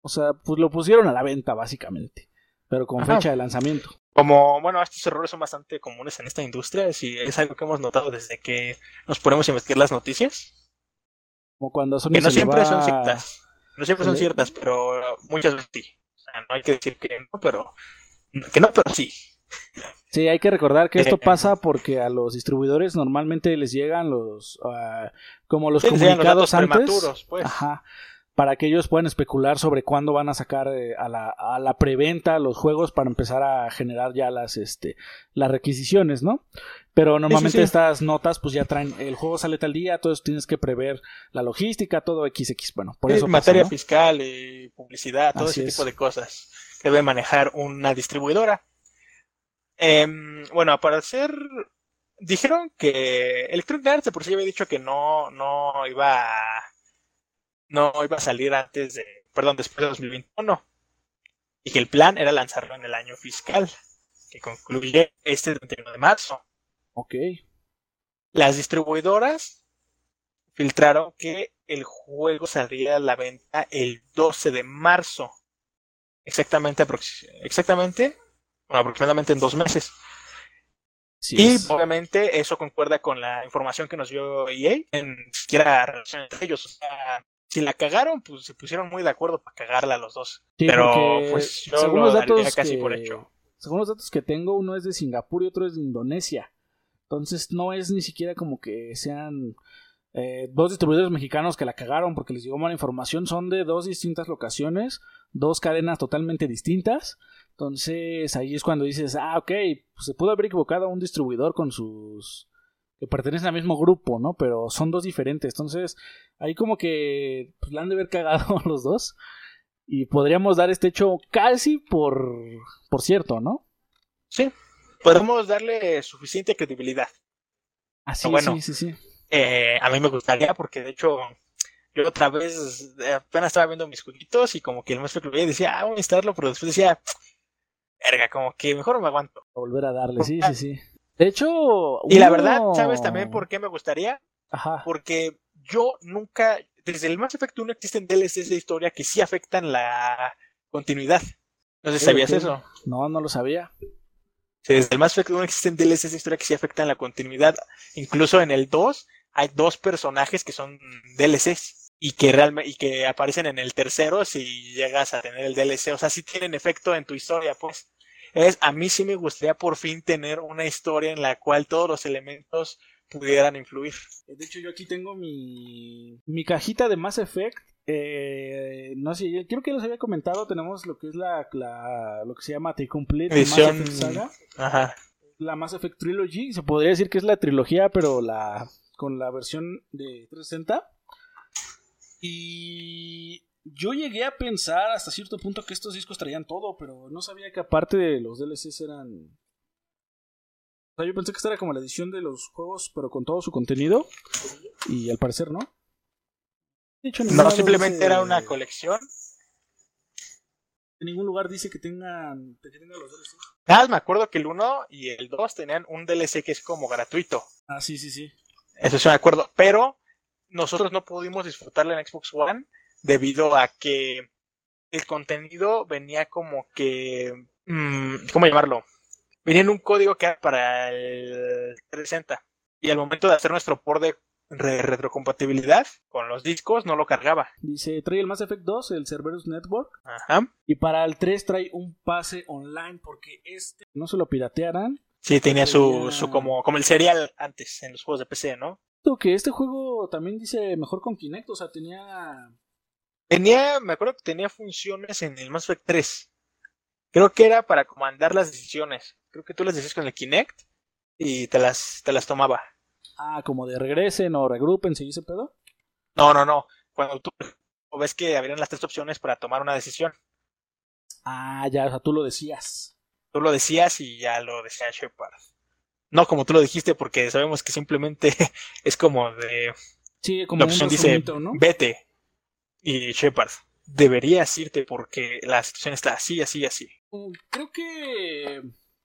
O sea, pues lo pusieron a la venta básicamente pero con fecha de lanzamiento. Como, bueno, estos errores son bastante comunes en esta industria, y es algo que hemos notado desde que nos ponemos a investigar las noticias. Como cuando son que no siempre son ciertas, no siempre son ciertas, pero muchas veces sí. O sea, no hay que decir que no, pero que no, pero sí. Sí, hay que recordar que esto eh, pasa porque a los distribuidores normalmente les llegan los uh, como los comunicados antes. Pues. Ajá para que ellos puedan especular sobre cuándo van a sacar eh, a, la, a la preventa los juegos para empezar a generar ya las, este, las requisiciones, ¿no? Pero normalmente estas notas pues ya traen, el juego sale tal día, entonces tienes que prever la logística, todo XX, bueno, por eso. Materia fiscal y publicidad, todo ese tipo de cosas que debe manejar una distribuidora. Em, bueno, al parecer dijeron que Electronic Arts por sí había dicho que no, no iba a no iba a salir antes de, perdón, después de 2021. Y que el plan era lanzarlo en el año fiscal, que concluye este 31 de marzo. Ok. Las distribuidoras filtraron que el juego saldría a la venta el 12 de marzo. Exactamente, exactamente, aproximadamente en dos meses. y obviamente eso concuerda con la información que nos dio EA en siquiera relación entre ellos. O sea, si la cagaron, pues se pusieron muy de acuerdo para cagarla los dos. Pero pues yo según los datos casi por hecho. Según los datos que tengo, uno es de Singapur y otro es de Indonesia. Entonces no es ni siquiera como que sean eh, dos distribuidores mexicanos que la cagaron porque les llegó mala información. Son de dos distintas locaciones, dos cadenas totalmente distintas. Entonces ahí es cuando dices, ah, ok, pues se pudo haber equivocado un distribuidor con sus que pertenecen al mismo grupo, ¿no? Pero son dos diferentes. Entonces, ahí como que pues, la han de haber cagado los dos. Y podríamos dar este hecho casi por, por cierto, ¿no? Sí, podemos darle suficiente credibilidad. Así, bueno, sí, sí, sí. Eh, a mí me gustaría, porque de hecho, yo otra vez apenas estaba viendo mis jueguitos y como que el maestro que lo veía decía, ah, voy a instalarlo, pero después decía, verga, como que mejor me aguanto. volver a darle, sí, sí, sí. De hecho. Y la verdad, ¿sabes también por qué me gustaría? Ajá. Porque yo nunca. Desde el Mass Effect 1 existen DLCs de historia que sí afectan la continuidad. No sé si sabías eso. No, no lo sabía. desde el Mass Effect 1 existen DLCs de historia que sí afectan la continuidad. Incluso en el 2 hay dos personajes que son DLCs y que realmente y que aparecen en el tercero si llegas a tener el DLC. O sea, sí tienen efecto en tu historia, pues es a mí sí me gustaría por fin tener una historia en la cual todos los elementos pudieran influir. De hecho, yo aquí tengo mi, mi cajita de Mass Effect. Eh, no sé, creo que los había comentado. Tenemos lo que es la, la lo que se llama The Complete Edición, Mass Effect Saga. Ajá. La Mass Effect Trilogy. Se podría decir que es la trilogía, pero la con la versión de 360. Y yo llegué a pensar hasta cierto punto que estos discos traían todo, pero no sabía que aparte de los DLCs eran. O sea, yo pensé que esta era como la edición de los juegos, pero con todo su contenido. Y al parecer no. no, simplemente era una colección. En ningún lugar dice que tengan, que tengan los DLCs. Nada, me acuerdo que el 1 y el 2 tenían un DLC que es como gratuito. Ah, sí, sí, sí. Eso sí me acuerdo. Pero nosotros no pudimos disfrutarla en Xbox One debido a que el contenido venía como que, mm, ¿cómo llamarlo? Venía en un código que era para el 360 y al momento de hacer nuestro port de retrocompatibilidad con los discos, no lo cargaba. Dice, trae el Mass Effect 2, el Cerberus Network. Ajá. Y para el 3 trae un pase online porque este no se lo piratearan. Sí, tenía su, su como, como el serial antes en los juegos de PC, ¿no? Que este juego también dice mejor con Kinect, o sea, tenía... Tenía, me acuerdo que tenía funciones en el Mass Effect 3. Creo que era para comandar las decisiones. Creo que tú las decías con el Kinect y te las, te las tomaba. Ah, como de regresen o regrupen, ¿se dice pedo? No, no, no. Cuando tú ves que habrían las tres opciones para tomar una decisión. Ah, ya, o sea, tú lo decías. Tú lo decías y ya lo decía Shepard. No como tú lo dijiste, porque sabemos que simplemente es como de. Sí, como la opción dice: ¿no? vete. Y Shepard, deberías irte porque la situación está así, así, así. Creo que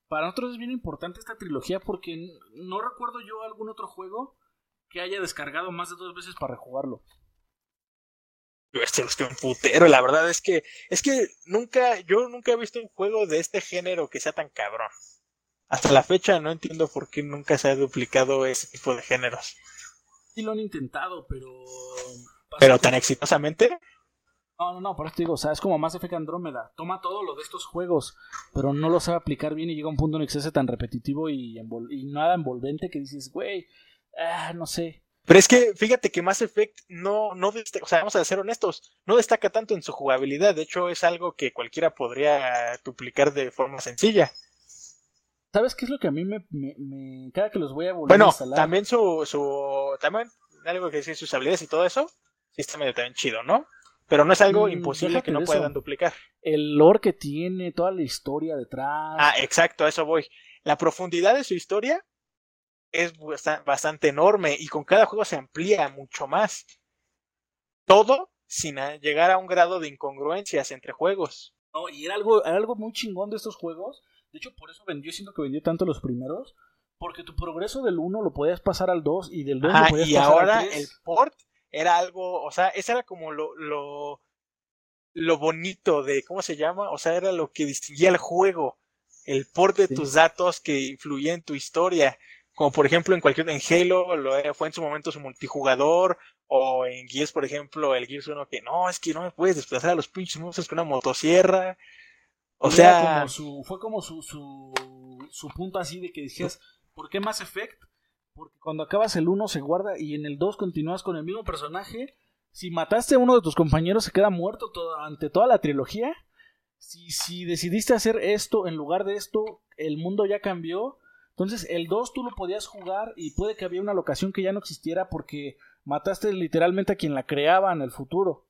para nosotros es bien importante esta trilogía porque no recuerdo yo algún otro juego que haya descargado más de dos veces para rejugarlo. Este es que un putero, la verdad es que es que nunca yo nunca he visto un juego de este género que sea tan cabrón. Hasta la fecha no entiendo por qué nunca se ha duplicado ese tipo de géneros. Sí lo han intentado, pero pero tan exitosamente no, no, no, por eso te digo, o sea, es como Mass Effect Andrómeda. Toma todo lo de estos juegos, pero no lo sabe aplicar bien y llega a un punto en el que se hace tan repetitivo y, nada envolvente que dices, güey, ah, no sé. Pero es que, fíjate que Mass Effect no, no o sea, vamos a ser honestos, no destaca tanto en su jugabilidad. De hecho, es algo que cualquiera podría duplicar de forma sencilla. ¿Sabes qué es lo que a mí me, me, cada que los voy a volver a instalar? también su, su, también algo que dice sus habilidades y todo eso, está medio también chido, ¿no? Pero no es algo mm, imposible que no puedan duplicar. El lore que tiene, toda la historia detrás. Ah, exacto, a eso voy. La profundidad de su historia es bastante enorme y con cada juego se amplía mucho más. Todo sin llegar a un grado de incongruencias entre juegos. No, y era algo, era algo muy chingón de estos juegos. De hecho, por eso vendió, siento que vendió tanto los primeros. Porque tu progreso del 1 lo podías pasar al 2 y del 2 lo podías y ahora el port era algo, o sea, ese era como lo, lo, lo bonito de, ¿cómo se llama? O sea, era lo que distinguía el juego, el port de tus datos que influía en tu historia. Como por ejemplo en cualquier, en Halo lo fue en su momento su multijugador, o en Gears, por ejemplo, el Gears 1 que no, es que no me puedes desplazar a los pinches monstruos con una motosierra. O sea, su, fue como su, su, su punto así de que decías, ¿por qué Mass Effect? Porque cuando acabas el 1 se guarda y en el 2 continúas con el mismo personaje. Si mataste a uno de tus compañeros se queda muerto ante toda la trilogía. Si, si decidiste hacer esto en lugar de esto, el mundo ya cambió. Entonces el 2 tú lo podías jugar y puede que había una locación que ya no existiera porque mataste literalmente a quien la creaba en el futuro.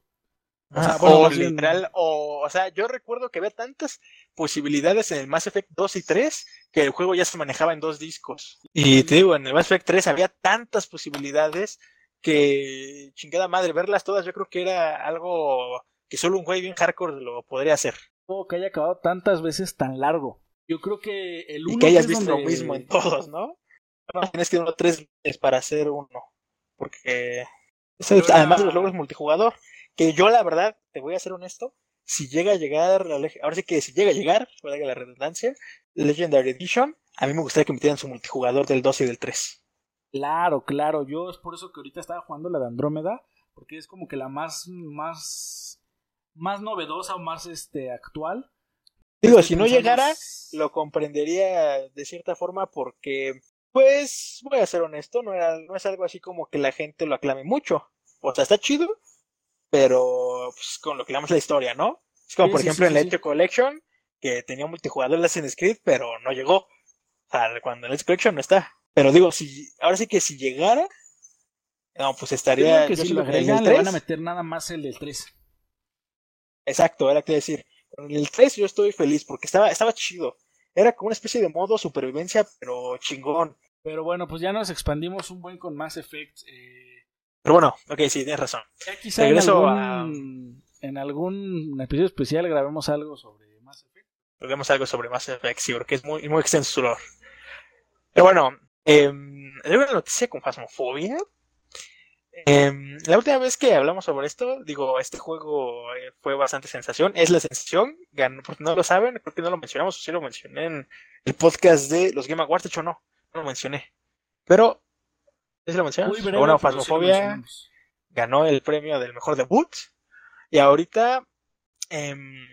O sea, o literal, o, o sea, yo recuerdo que había tantas posibilidades en el Mass Effect 2 y 3 que el juego ya se manejaba en dos discos. Y te digo, en el Mass Effect 3 había tantas posibilidades que chingada madre, verlas todas yo creo que era algo que solo un güey bien hardcore lo podría hacer. O que haya acabado tantas veces tan largo. Yo creo que el uno Y que hayas visto lo mismo en todos, ¿no? No, tienes que uno tres veces para hacer uno. Porque además de los logros multijugador, que yo la verdad, te voy a ser honesto, si llega a llegar, ahora sí que si llega a llegar, valga la redundancia, Legendary Edition, a mí me gustaría que metieran su multijugador del 2 y del 3. Claro, claro, yo es por eso que ahorita estaba jugando la de Andrómeda, porque es como que la más, más, más novedosa o más este, actual. Digo, si no llegara, lo comprendería de cierta forma porque, pues, voy a ser honesto, no, era, no es algo así como que la gente lo aclame mucho. O sea, está chido, pero pues, con lo que llamamos la historia, ¿no? Es como, por ejemplo, en la Collection, que tenía multijugador en Assassin's Creed, pero no llegó. O sea, cuando en Edge Collection no está. Pero digo, si ahora sí que si llegara, no, pues estaría. que si lo agregan, le van a meter nada más el del 3. Exacto, era que decir. Con el 3 yo estoy feliz porque estaba, estaba chido. Era como una especie de modo supervivencia, pero chingón. Pero bueno, pues ya nos expandimos un buen con Mass Effect. Eh pero bueno, ok, sí, tienes razón. quizá Regreso en algún, en algún episodio especial grabemos algo sobre Mass Effect. Grabemos algo sobre Mass Effect, sí, porque es muy, muy extenso su lore. Pero bueno, eh, una noticia con Fasmofobia. Em, la última vez que hablamos sobre esto, digo, este juego eh, fue bastante sensación. Es la sensación, ganó, porque no lo saben, creo que no lo mencionamos, o sí lo mencioné en el podcast de los Game Awards, de hecho no, no lo mencioné. Pero ¿Sí lo mencionas? Bueno, Phasmophobia ganó el premio del mejor debut. Y ahorita em,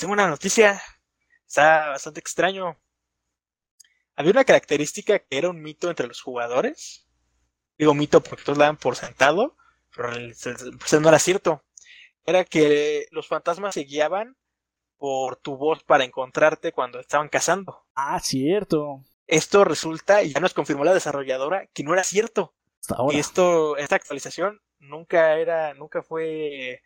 tengo una noticia. Está bastante extraño. Había una característica que era un mito entre los jugadores. Digo mito porque todos la dan por sentado, pero pues, no era cierto. Era que los fantasmas se guiaban por tu voz para encontrarte cuando estaban cazando. Ah, cierto. Esto resulta, y ya nos confirmó la desarrolladora, que no era cierto. Y esto, esta actualización nunca era, nunca fue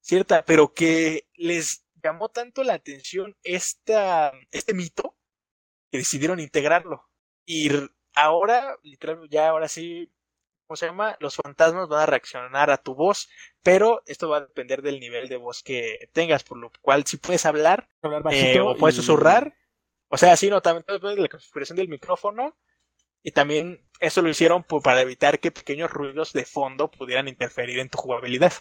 cierta, pero que les llamó tanto la atención esta, este mito que decidieron integrarlo. Y ahora, literalmente, ya ahora sí, ¿cómo se llama? Los fantasmas van a reaccionar a tu voz, pero esto va a depender del nivel de voz que tengas, por lo cual si puedes hablar, eh, o puedes susurrar, o sea, sí, no, también de la configuración del micrófono. Y también eso lo hicieron para evitar que pequeños ruidos de fondo pudieran interferir en tu jugabilidad.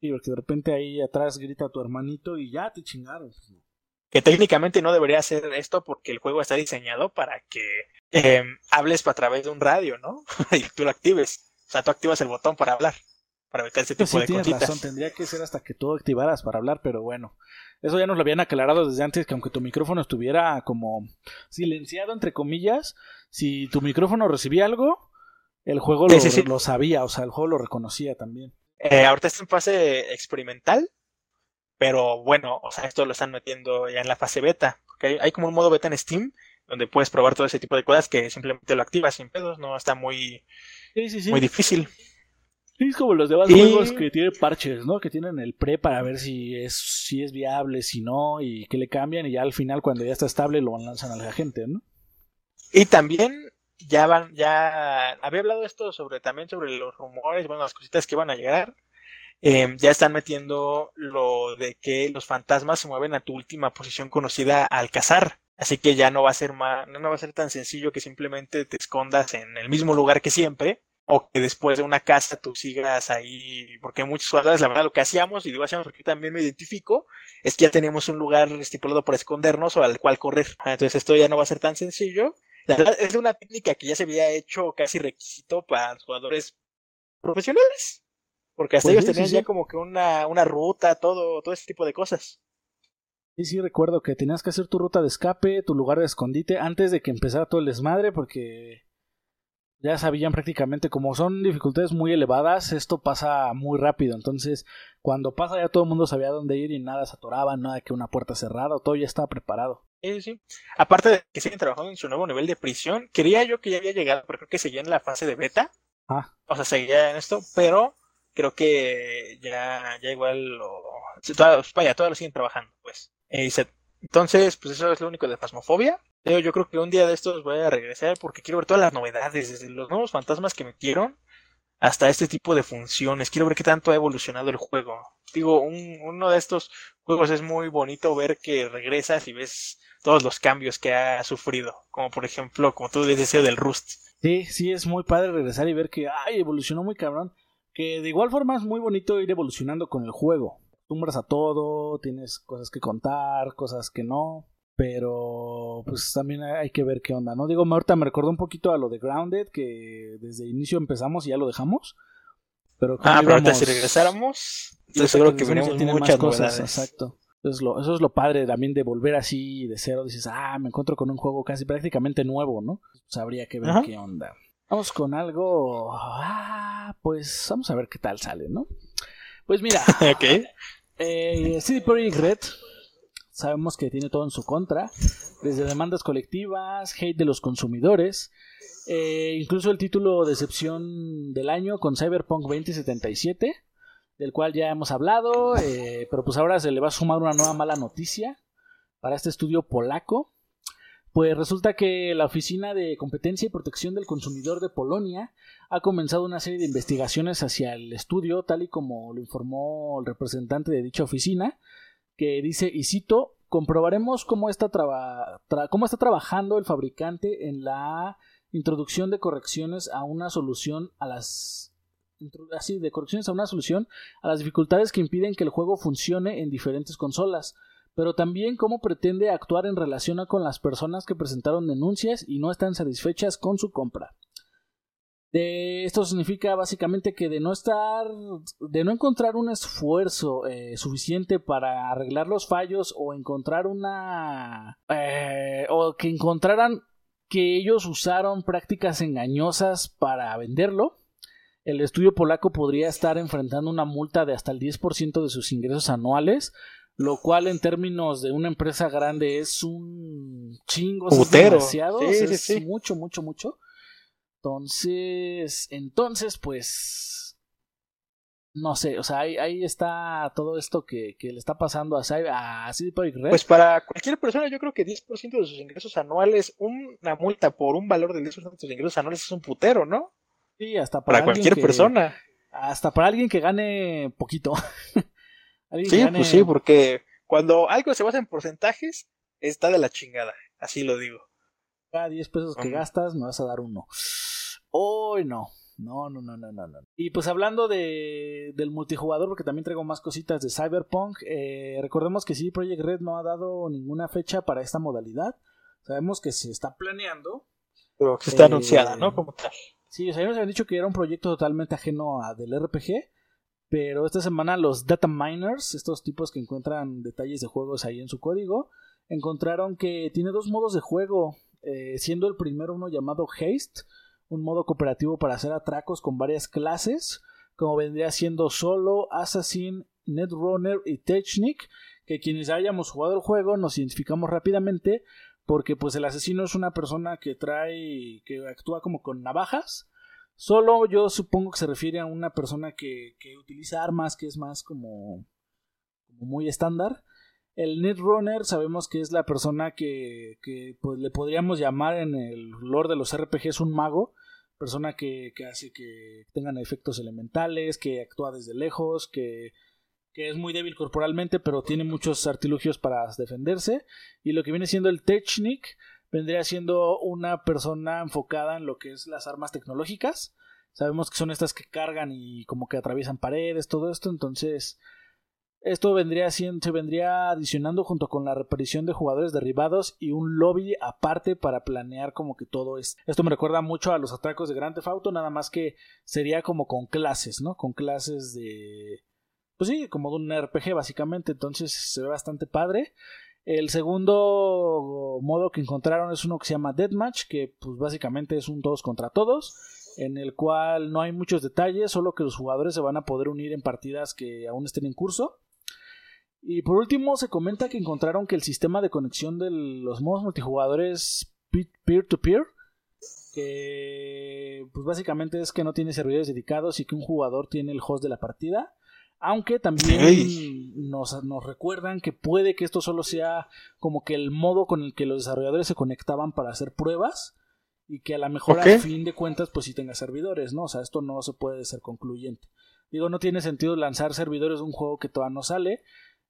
Sí, porque de repente ahí atrás grita tu hermanito y ya te chingaron. Que técnicamente no debería hacer esto porque el juego está diseñado para que em, hables a través de un radio, ¿no? y tú lo actives. O sea, tú activas el botón para hablar. Para evitar ese tipo sí, de tienes razón, tendría que ser hasta que tú activaras para hablar, pero bueno. Eso ya nos lo habían aclarado desde antes, que aunque tu micrófono estuviera como silenciado, entre comillas, si tu micrófono recibía algo, el juego lo, sabía, o sea, el juego lo reconocía también. Eh, ahorita está en fase experimental, pero bueno, o sea, esto lo están metiendo ya en la fase beta. Porque hay, como un modo beta en Steam donde puedes probar todo ese tipo de cosas que simplemente lo activas sin pedos, no está muy, muy difícil. Sí, es como los demás juegos que tienen parches, ¿no? Que tienen el pre para ver si es, si es viable, si no, y que le cambian, y ya al final, cuando ya está estable, lo lanzan a la gente, ¿no? Y también ya van, ya había hablado esto sobre también sobre los rumores, bueno, las cositas que van a llegar. Em, ya están metiendo lo de que los fantasmas se mueven a tu última posición conocida al cazar. Así que ya no va a ser más, no va a ser tan sencillo que simplemente te escondas en el mismo lugar que siempre, o que después de una casa tú sigas ahí, porque muchos jugadores, la verdad, lo que hacíamos, y digo hacíamos porque también me identifico, es que ya tenemos un lugar estipulado para escondernos o al cual correr. Entonces esto ya no va a ser tan sencillo. La verdad, es una técnica que ya se había hecho casi requisito para los jugadores profesionales. Porque hasta pues ellos tenían ya como que una, una ruta, todo, todo ese tipo de cosas. Sí, sí, recuerdo que tenías que hacer tu ruta de escape, tu lugar de escondite, antes de que empezara todo el desmadre, porque ya sabían prácticamente, como son dificultades muy elevadas, esto pasa muy rápido. Entonces, cuando pasa ya todo el mundo sabía dónde ir y nada se atoraba, nada que una puerta cerrada, todo ya estaba preparado. Sí, sí. Aparte de que siguen trabajando en su nuevo nivel de prisión, quería yo que ya había llegado, pero creo que seguía en la fase de beta. Ah. O sea, seguía en esto, pero creo que ya, ya igual lo... vaya, todavía lo siguen trabajando, pues. Eh, entonces, pues eso es lo único de Fasmofobia. Yo creo que un día de estos voy a regresar porque quiero ver todas las novedades, desde los nuevos fantasmas que metieron hasta este tipo de funciones. Quiero ver qué tanto ha evolucionado el juego. Digo, uno de estos juegos es muy bonito ver que regresas y ves todos los cambios que ha sufrido. Como por ejemplo, como tú dices, del Rust. Sí, sí, es muy padre regresar y ver que, ay, evolucionó muy cabrón. Que de igual forma es muy bonito ir evolucionando con el juego. Acostumbras a todo, tienes cosas que contar, cosas que no. Pero pues también hay que ver qué onda, ¿no? Digo, ahorita me recordó un poquito a lo de Grounded, que desde el inicio empezamos y ya lo dejamos. Pero ah, pero ahorita si regresáramos, estoy seguro que veremos muchas cosas. Exacto. Eso es, lo, eso es lo padre también de volver así de cero. Dices, ah, me encuentro con un juego casi prácticamente nuevo, ¿no? Pues habría que ver qué onda. Vamos con algo. Ah, pues vamos a ver qué tal sale, ¿no? Pues mira. ok. Eh, CD Projekt Red sabemos que tiene todo en su contra, desde demandas colectivas, hate de los consumidores, eh, incluso el título Decepción del año con Cyberpunk 2077, del cual ya hemos hablado, eh, pero pues ahora se le va a sumar una nueva mala noticia para este estudio polaco. Pues resulta que la Oficina de Competencia y Protección del Consumidor de Polonia ha comenzado una serie de investigaciones hacia el estudio, tal y como lo informó el representante de dicha oficina, que dice, y cito, comprobaremos cómo está, cómo está trabajando el fabricante en la introducción de correcciones a una solución a las así de correcciones a una solución a las dificultades que impiden que el juego funcione en diferentes consolas, pero también cómo pretende actuar en relación con las personas que presentaron denuncias y no están satisfechas con su compra. Esto significa básicamente que de no estar, de no encontrar un esfuerzo eh, suficiente para arreglar los fallos o encontrar una, eh, o que encontraran que ellos usaron prácticas engañosas para venderlo, el estudio polaco podría estar enfrentando una multa de hasta el 10% de sus ingresos anuales, lo cual en términos de una empresa grande es un chingo, es demasiado, es mucho, mucho, mucho. Entonces, entonces, pues, no sé, o sea, ahí, está todo esto que, le está pasando a, a CD Projekt Red. Pues para cualquier persona, yo creo que 10% de sus ingresos anuales, una multa por un valor del 10% de sus ingresos anuales es un putero, ¿no? Sí, hasta para, cualquier persona. Hasta para alguien que gane poquito. sí, pues sí, porque cuando algo se basa en porcentajes, está de la chingada, así lo digo. Cada 10 pesos que gastas me vas a dar uno. Hoy no. No, no, no, no, no, no. Y pues hablando de, del multijugador, porque también traigo más cositas de Cyberpunk, eh, recordemos que sí, Project Red no ha dado ninguna fecha para esta modalidad. Sabemos que se está planeando. Pero que está anunciada, ¿no? Como tal. Sí, o sea, ellos habían dicho que era un proyecto totalmente ajeno a del RPG. Pero esta semana los data miners, estos tipos que encuentran detalles de juegos ahí en su código, encontraron que tiene dos modos de juego, eh, siendo el primero uno llamado Haste, un modo cooperativo para hacer atracos con varias clases, como vendría siendo Solo, Assassin, Netrunner y Technic, que quienes hayamos jugado el juego nos identificamos rápidamente porque pues el asesino es una persona que trae, que actúa como con navajas. Solo yo supongo que se refiere a una persona que, que utiliza armas, que es más como, como muy estándar. El Netrunner sabemos que es la persona que, que pues, le podríamos llamar en el lore de los RPGs un mago, persona que, que hace que tengan efectos elementales, que actúa desde lejos, que, que es muy débil corporalmente, pero tiene muchos artilugios para defenderse. Y lo que viene siendo el Technic vendría siendo una persona enfocada en lo que es las armas tecnológicas. Sabemos que son estas que cargan y como que atraviesan paredes, todo esto, entonces esto vendría se vendría adicionando junto con la reparición de jugadores derribados y un lobby aparte para planear como que todo es. Esto me recuerda mucho a los atracos de Grand Theft Auto, nada más que sería como con clases, ¿no? Con clases de pues sí, como de un RPG básicamente, entonces se ve bastante padre. El segundo modo que encontraron es uno que se llama Deathmatch, que pues básicamente es un todos contra todos, en el cual no hay muchos detalles, solo que los jugadores se van a poder unir en partidas que aún estén en curso. Y por último, se comenta que encontraron que el sistema de conexión de los modos multijugadores peer-to-peer, que pues básicamente es que no tiene servidores dedicados y que un jugador tiene el host de la partida. Aunque también nos, nos, recuerdan que puede que esto solo sea como que el modo con el que los desarrolladores se conectaban para hacer pruebas y que a lo mejor a fin de cuentas pues sí tenga servidores, ¿no? O sea, esto no se puede ser concluyente. Digo, no tiene sentido lanzar servidores de un juego que todavía no sale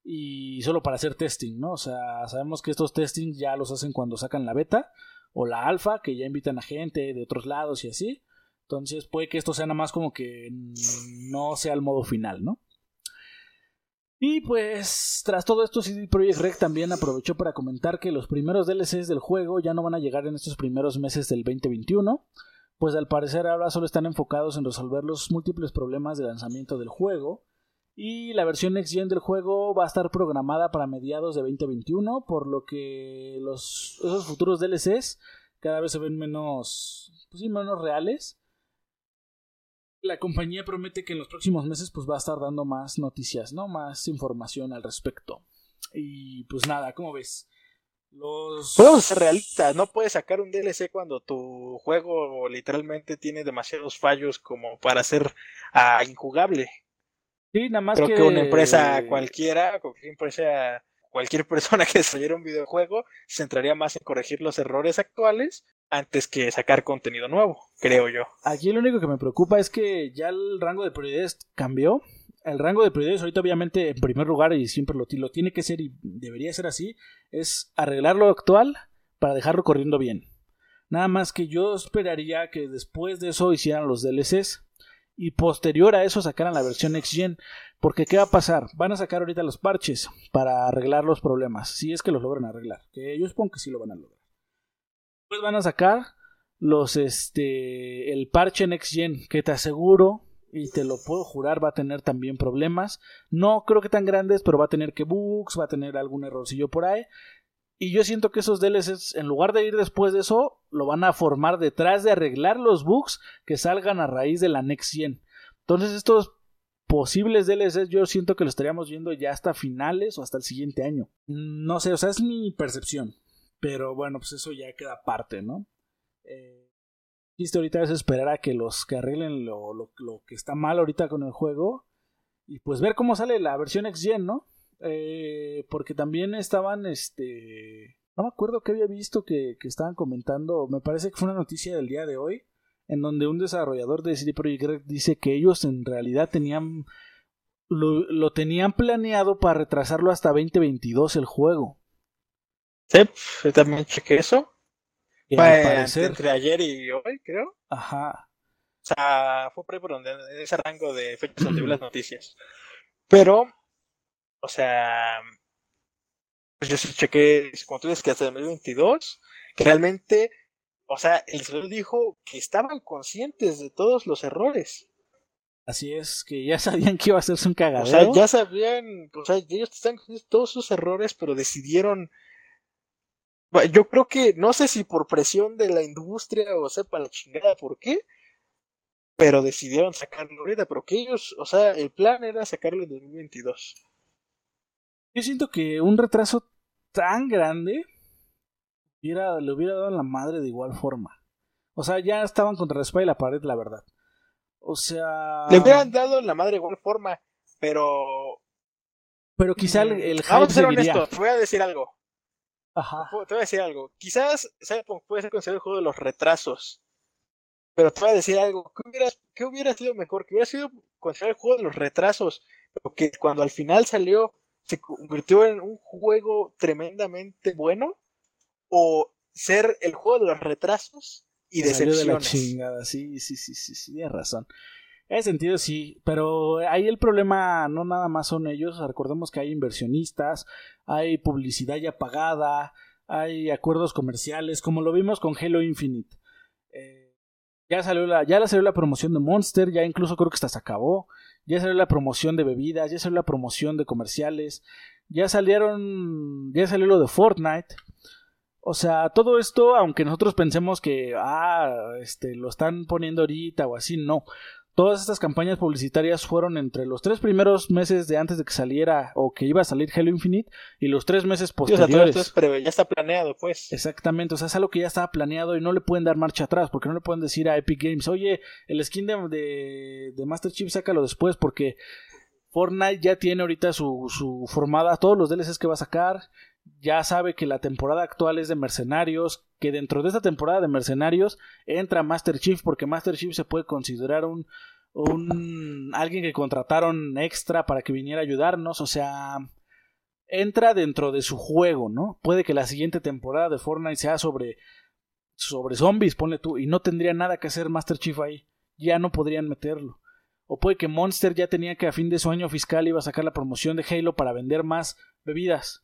y solo para hacer testing, ¿no? O sea, sabemos que estos testings ya los hacen cuando sacan la beta o la alfa, que ya invitan a gente de otros lados y así. Entonces puede que esto sea nada más como que no sea el modo final, ¿no? Y pues, tras todo esto, CD Projekt Red también aprovechó para comentar que los primeros DLCs del juego ya no van a llegar en estos primeros meses del 2021, pues al parecer ahora solo están enfocados en resolver los múltiples problemas de lanzamiento del juego y la versión Next Gen del juego va a estar programada para mediados de 2021, por lo que esos futuros DLCs cada vez se ven menos, pues menos reales. La compañía promete que en los próximos meses pues va a estar dando más noticias, ¿no? Más información al respecto. Y pues nada, ¿cómo ves? Los... Realistas, no puedes sacar un DLC cuando tu juego literalmente tiene demasiados fallos como para ser ah, injugable. Sí, nada más Creo que... una empresa cualquiera, cualquier empresa, cualquier persona que desarrollara un videojuego, se centraría más en corregir los errores actuales antes que sacar contenido nuevo, creo yo. Aquí lo único que me preocupa es que ya el rango de prioridades cambió. El rango de prioridades ahorita obviamente en primer lugar y siempre lo, lo tiene que ser y debería ser así, es arreglar lo actual para dejarlo corriendo bien. Nada más que yo esperaría que después de eso hicieran los DLCs y posterior a eso sacaran la versión Next Gen. Porque ¿qué va a pasar? Van a sacar ahorita los parches para arreglar los problemas, si es que los logran arreglar. Que yo supongo que sí lo van a lograr. Pues van a sacar los este el parche Next Gen que te aseguro y te lo puedo jurar va a tener también problemas. No creo que tan grandes, pero va a tener que bugs, va a tener algún errorcillo por ahí. Y yo siento que esos DLCs, en lugar de ir después de eso, lo van a formar detrás de arreglar los bugs que salgan a raíz de la Next Gen. Entonces estos posibles DLCs yo siento que lo estaríamos viendo ya hasta finales o hasta el siguiente año. No sé, o sea, es mi percepción. Pero bueno, pues eso ya queda aparte, ¿no? Eh, ahorita es esperar a que los que arreglen lo, lo, que está mal ahorita con el juego y pues ver cómo sale la versión X Gen, ¿no? Eh, porque también estaban, este, no me acuerdo que había visto que, que, estaban comentando, me parece que fue una noticia del día de hoy, en donde un desarrollador de CD Projekt dice que ellos en realidad tenían, lo, lo tenían planeado para retrasarlo hasta 2022 el juego. Sí, yo también chequé eso. Entre ayer y hoy, creo. Ajá. O sea, fue por donde, en ese rango de fechas vi las noticias. Pero, o sea, pues yo sí chequé, como tú dices, que hasta 2022, que realmente, o sea, el señor dijo que estaban conscientes de todos los errores. Así es, que ya sabían que iba a hacerse un cagadero. O sea, ya sabían, o sea, ellos están conscientes de todos sus errores, pero decidieron yo creo que, no sé si por presión de la industria o sepa la chingada por qué, pero decidieron sacarlo ahorita, pero que ellos, o sea, el plan era sacarlo en 2022. Yo siento que un retraso tan grande hubiera, le hubiera dado a la madre de igual forma. O sea, ya estaban contra la espalda y la pared, la verdad. O sea. Le hubieran dado la madre de igual forma, pero. Pero quizá el, el Vamos a ser honestos, voy a decir algo. Ajá. Te voy a decir algo. Quizás puede ser considerado el juego de los retrasos. Pero te voy a decir algo. ¿Qué hubiera, qué hubiera sido mejor? Que hubiera sido considerado el juego de los retrasos. Pero que cuando al final salió se convirtió en un juego tremendamente bueno. O ser el juego de los retrasos y decepciones. De la chingada. Sí, sí, sí, sí, sí, tienes razón. En ese sentido sí, pero ahí el problema no nada más son ellos, recordemos que hay inversionistas, hay publicidad ya pagada, hay acuerdos comerciales, como lo vimos con Halo Infinite. Eh, ya salió la, ya salió la promoción de Monster, ya incluso creo que hasta se acabó, ya salió la promoción de bebidas, ya salió la promoción de comerciales, ya salieron, ya salió lo de Fortnite. O sea, todo esto, aunque nosotros pensemos que, ah, este, lo están poniendo ahorita o así, no. Todas estas campañas publicitarias fueron entre los tres primeros meses de antes de que saliera o que iba a salir Halo Infinite y los tres meses posteriores. o sea, ya está planeado, pues. Exactamente, o sea, es algo que ya estaba planeado y no le pueden dar marcha atrás porque no le pueden decir a Epic Games, oye, el skin de, de, Master Chief sácalo después porque Fortnite ya tiene ahorita su, su formada, todos los DLCs que va a sacar, ya sabe que la temporada actual es de mercenarios, que dentro de esta temporada de mercenarios entra Master Chief porque Master Chief se puede considerar un, alguien que contrataron extra para que viniera a ayudarnos, o sea, entra dentro de su juego, ¿no? Puede que la siguiente temporada de Fortnite sea sobre sobre zombies, ponle tú, y no tendría nada que hacer Master Chief ahí, ya no podrían meterlo. O puede que Monster ya tenía que a fin de su año fiscal iba a sacar la promoción de Halo para vender más bebidas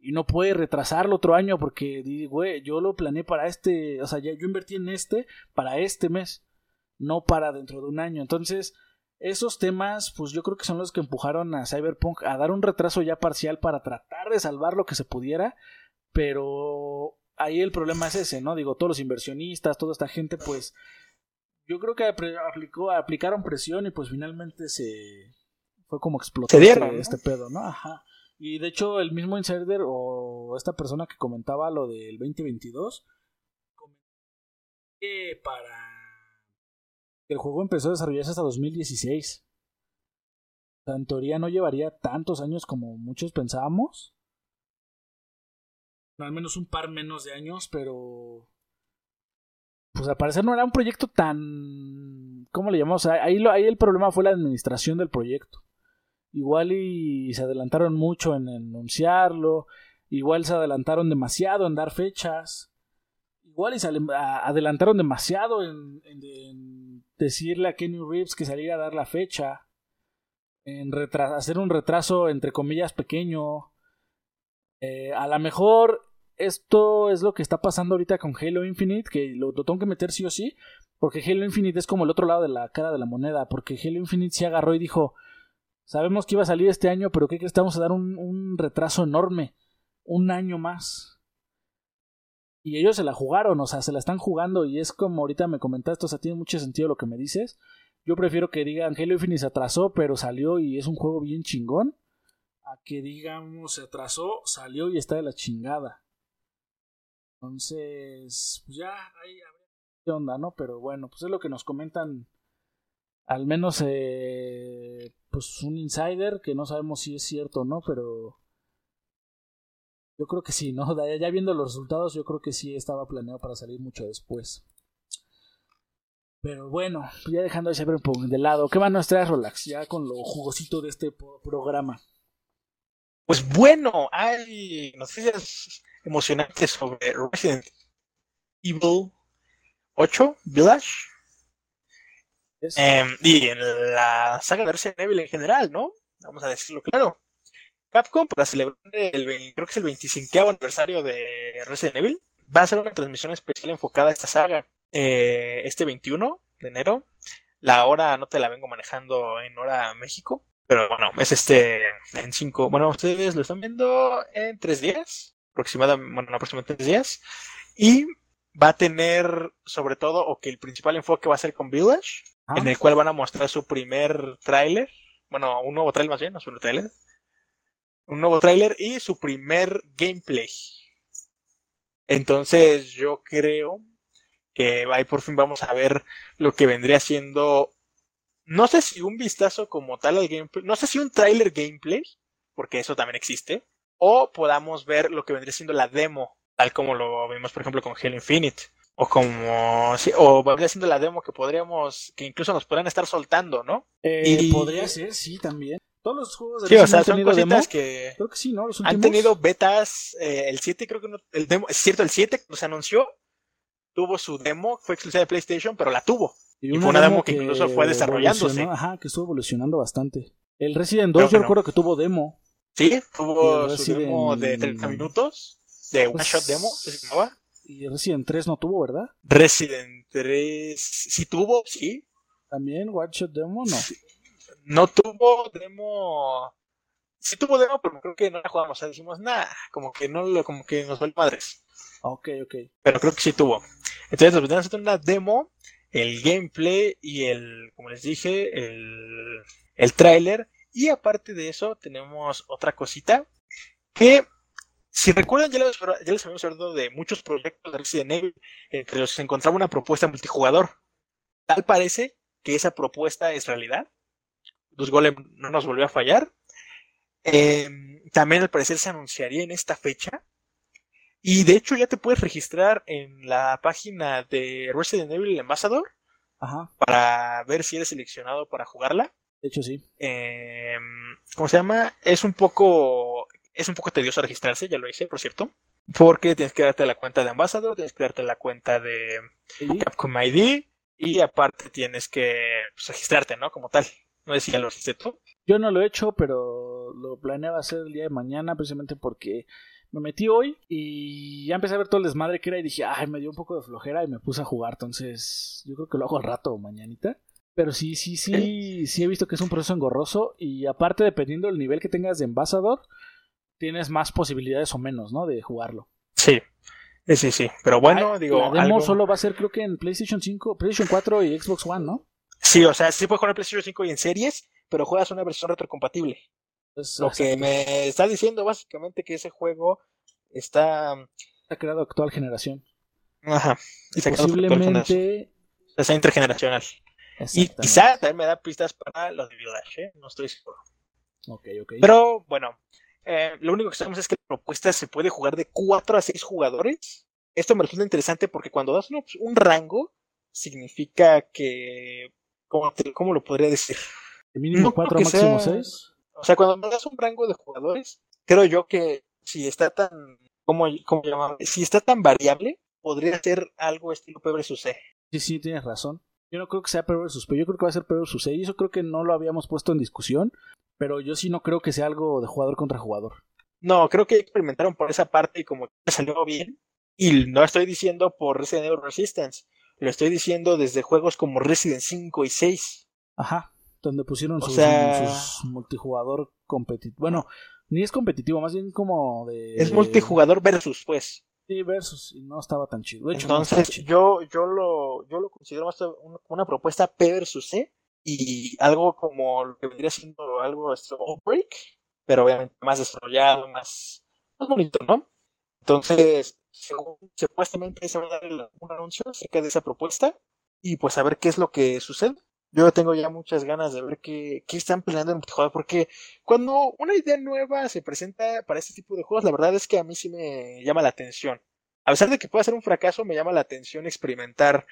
y no puede retrasarlo otro año porque, güey, yo lo planeé para este, o sea, ya yo invertí en este para este mes, no para dentro de un año. Entonces, esos temas, pues yo creo que son los que empujaron a Cyberpunk a dar un retraso ya parcial para tratar de salvar lo que se pudiera, pero ahí el problema es ese, ¿no? Digo, todos los inversionistas, toda esta gente, pues yo creo que aplicó, aplicaron presión y pues finalmente se fue como explotó este, este pedo, ¿no? Ajá. Y de hecho, el mismo insider o esta persona que comentaba lo del 2022, que para el juego empezó a desarrollarse hasta 2016. O sea, en teoría no llevaría tantos años como muchos pensábamos. al menos un par menos de años, pero. Pues al parecer no era un proyecto tan. ¿Cómo le llamamos? Ahí, ahí el problema fue la administración del proyecto igual y se adelantaron mucho en anunciarlo, igual se adelantaron demasiado en dar fechas, igual y se adelantaron demasiado en, decirle a Kenny Reeves que saliera a dar la fecha, en hacer un retraso entre comillas pequeño. Eh, a lo mejor esto es lo que está pasando ahorita con Halo Infinite, que lo, lo, tengo que meter sí o sí, porque Halo Infinite es como el otro lado de la cara de la moneda, porque Halo Infinite se agarró y dijo, sabemos que iba a salir este año, pero ¿qué crees? Estamos a dar un, retraso enorme, un año más. Y ellos se la jugaron, o sea, se la están jugando y es como ahorita me comentaste, o sea, tiene mucho sentido lo que me dices. Yo prefiero que digan Halo Infinite se atrasó, pero salió y es un juego bien chingón. A que digamos se atrasó, salió y está de la chingada. Entonces, pues ya, ahí qué onda, ¿no? Pero bueno, pues es lo que nos comentan. Al menos, eh, pues un insider, que no sabemos si es cierto o no, pero yo creo que sí, ¿no? Ya viendo los resultados, yo creo que sí estaba planeado para salir mucho después. Pero bueno, ya dejando ese de lado, ¿qué más nos trae Relax? Ya con lo jugosito de este programa. Pues bueno, hay noticias emocionantes sobre Resident Evil 8 Village. Eh, y en la saga de Resident Evil en general, ¿no? Vamos a decirlo claro. Capcom, para celebrar el, creo que es el 25 aniversario de Resident Evil, va a hacer una transmisión especial enfocada a esta saga eh, este 21 de enero. La hora no te la vengo manejando en hora México, pero bueno, es este en 5. Bueno, ustedes lo están viendo en 3 días, aproximadamente, bueno, aproximadamente 3 días. Y va a tener, sobre todo, o que el principal enfoque va a ser con Village, en el cual van a mostrar su primer tráiler. Bueno, un nuevo tráiler más bien, no su tráiler un nuevo tráiler y su primer gameplay. Entonces yo creo que ahí por fin vamos a ver lo que vendría siendo, no sé si un vistazo como tal al gameplay, no sé si un tráiler gameplay, porque eso también existe, o podamos ver lo que vendría siendo la demo, tal como lo vimos por ejemplo con Halo Infinite. O como, sí, o vendría siendo la demo que podríamos, que incluso nos podrían estar soltando, ¿no? Eh, y podría ser, sí, también. Todos los juegos de sí, o sea, son cositas que creo que sí, ¿no? han tenido betas. Eh, el 7, creo que no. El demo, es cierto, el 7 cuando se anunció, tuvo su demo, fue exclusiva de PlayStation, pero la tuvo. Y, fue una demo que, incluso fue desarrollándose. Ajá, que estuvo evolucionando bastante. El Resident 2, yo recuerdo que tuvo demo. Sí, tuvo su demo de 30 minutos, de una pues shot demo, se llamaba. Y Resident 3 no tuvo, ¿verdad? Resident 3 sí tuvo, sí. También, One Shot Demo, no. No tuvo demo. Sí tuvo demo, pero creo que no la jugamos. O sea, dijimos, nada, como que no como que nos el madres. Ok, ok. Pero creo que sí tuvo. Entonces nos hacer una demo, el gameplay y el, como les dije, el, el tráiler. Y aparte de eso, tenemos otra cosita que, si recuerdan, ya les, ya les habíamos hablado de muchos proyectos de Resident Evil, entre los que se encontraba una propuesta multijugador. Tal parece que esa propuesta es realidad. Los Golem no nos volvió a fallar. Em, también al parecer se anunciaría en esta fecha. Y de hecho ya te puedes registrar en la página de Resident Evil Ambassador Ajá. para ver si eres seleccionado para jugarla. De hecho sí. Em, ¿Cómo se llama? Es un poco es un poco tedioso registrarse, ya lo hice, por cierto. Porque tienes que darte la cuenta de Ambassador, tienes que darte la cuenta de Capcom ID y aparte tienes que pues, registrarte, ¿no? Como tal. No sé si ya lo hiciste tú. Yo no lo he hecho, pero lo planeaba hacer el día de mañana precisamente porque me metí hoy y ya empecé a ver todo el desmadre que era y dije, ay, me dio un poco de flojera y me puse a jugar. Entonces, yo creo que lo hago al rato o mañanita. Pero sí, sí, sí, sí he visto que es un proceso engorroso y aparte dependiendo del nivel que tengas de embajador, tienes más posibilidades o menos, ¿no? De jugarlo. Sí, Sí, sí, pero bueno, digo. La demo solo va a ser, creo que en PlayStation 5, PlayStation 4 y Xbox One, ¿no? Sí, o sea, sí puedes jugar en PlayStation 5 y en series, pero juegas una versión retrocompatible. Lo que me está diciendo básicamente que ese juego está. Está creado actual generación. Ajá. Y posiblemente. O sea, intergeneracional. Y quizá también me da pistas para los de Village, ¿eh? No estoy seguro. Ok, ok. Pero bueno, eh, lo único que sabemos es que la propuesta se puede jugar de 4 a 6 jugadores. Esto me resulta interesante porque cuando das un, rango, significa que. ¿Cómo, lo podría decir? ¿De mínimo 4 máximo 6? O sea, cuando das un rango de jugadores, creo yo que si está tan. ¿Cómo, cómo Si está tan variable, podría ser algo estilo P vs C. Sí, sí, tienes razón. Yo no creo que sea P vs P, yo creo que va a ser P vs C. Y eso creo que no lo habíamos puesto en discusión. Pero yo sí no creo que sea algo de jugador contra jugador. No, creo que experimentaron por esa parte y como que salió bien. Y no estoy diciendo por Resident Evil Resistance, lo estoy diciendo desde juegos como Resident 5 y 6. Ajá, donde pusieron sus, sus multijugador competitivo. Bueno, ni es competitivo, más bien como de... Es multijugador versus, pues. Sí, versus, y no estaba tan chido. Entonces, yo, yo, lo, yo lo considero más una, propuesta P versus C y algo como lo que vendría siendo algo Outbreak, pero obviamente más desarrollado, más, más bonito, ¿no? Entonces, según supuestamente se va a dar un anuncio acerca de esa propuesta y pues a ver qué es lo que sucede yo tengo ya muchas ganas de ver qué, qué están planeando en multijugador, porque cuando una idea nueva se presenta para este tipo de juegos, la verdad es que a mí sí me llama la atención. A pesar de que pueda ser un fracaso, me llama la atención experimentar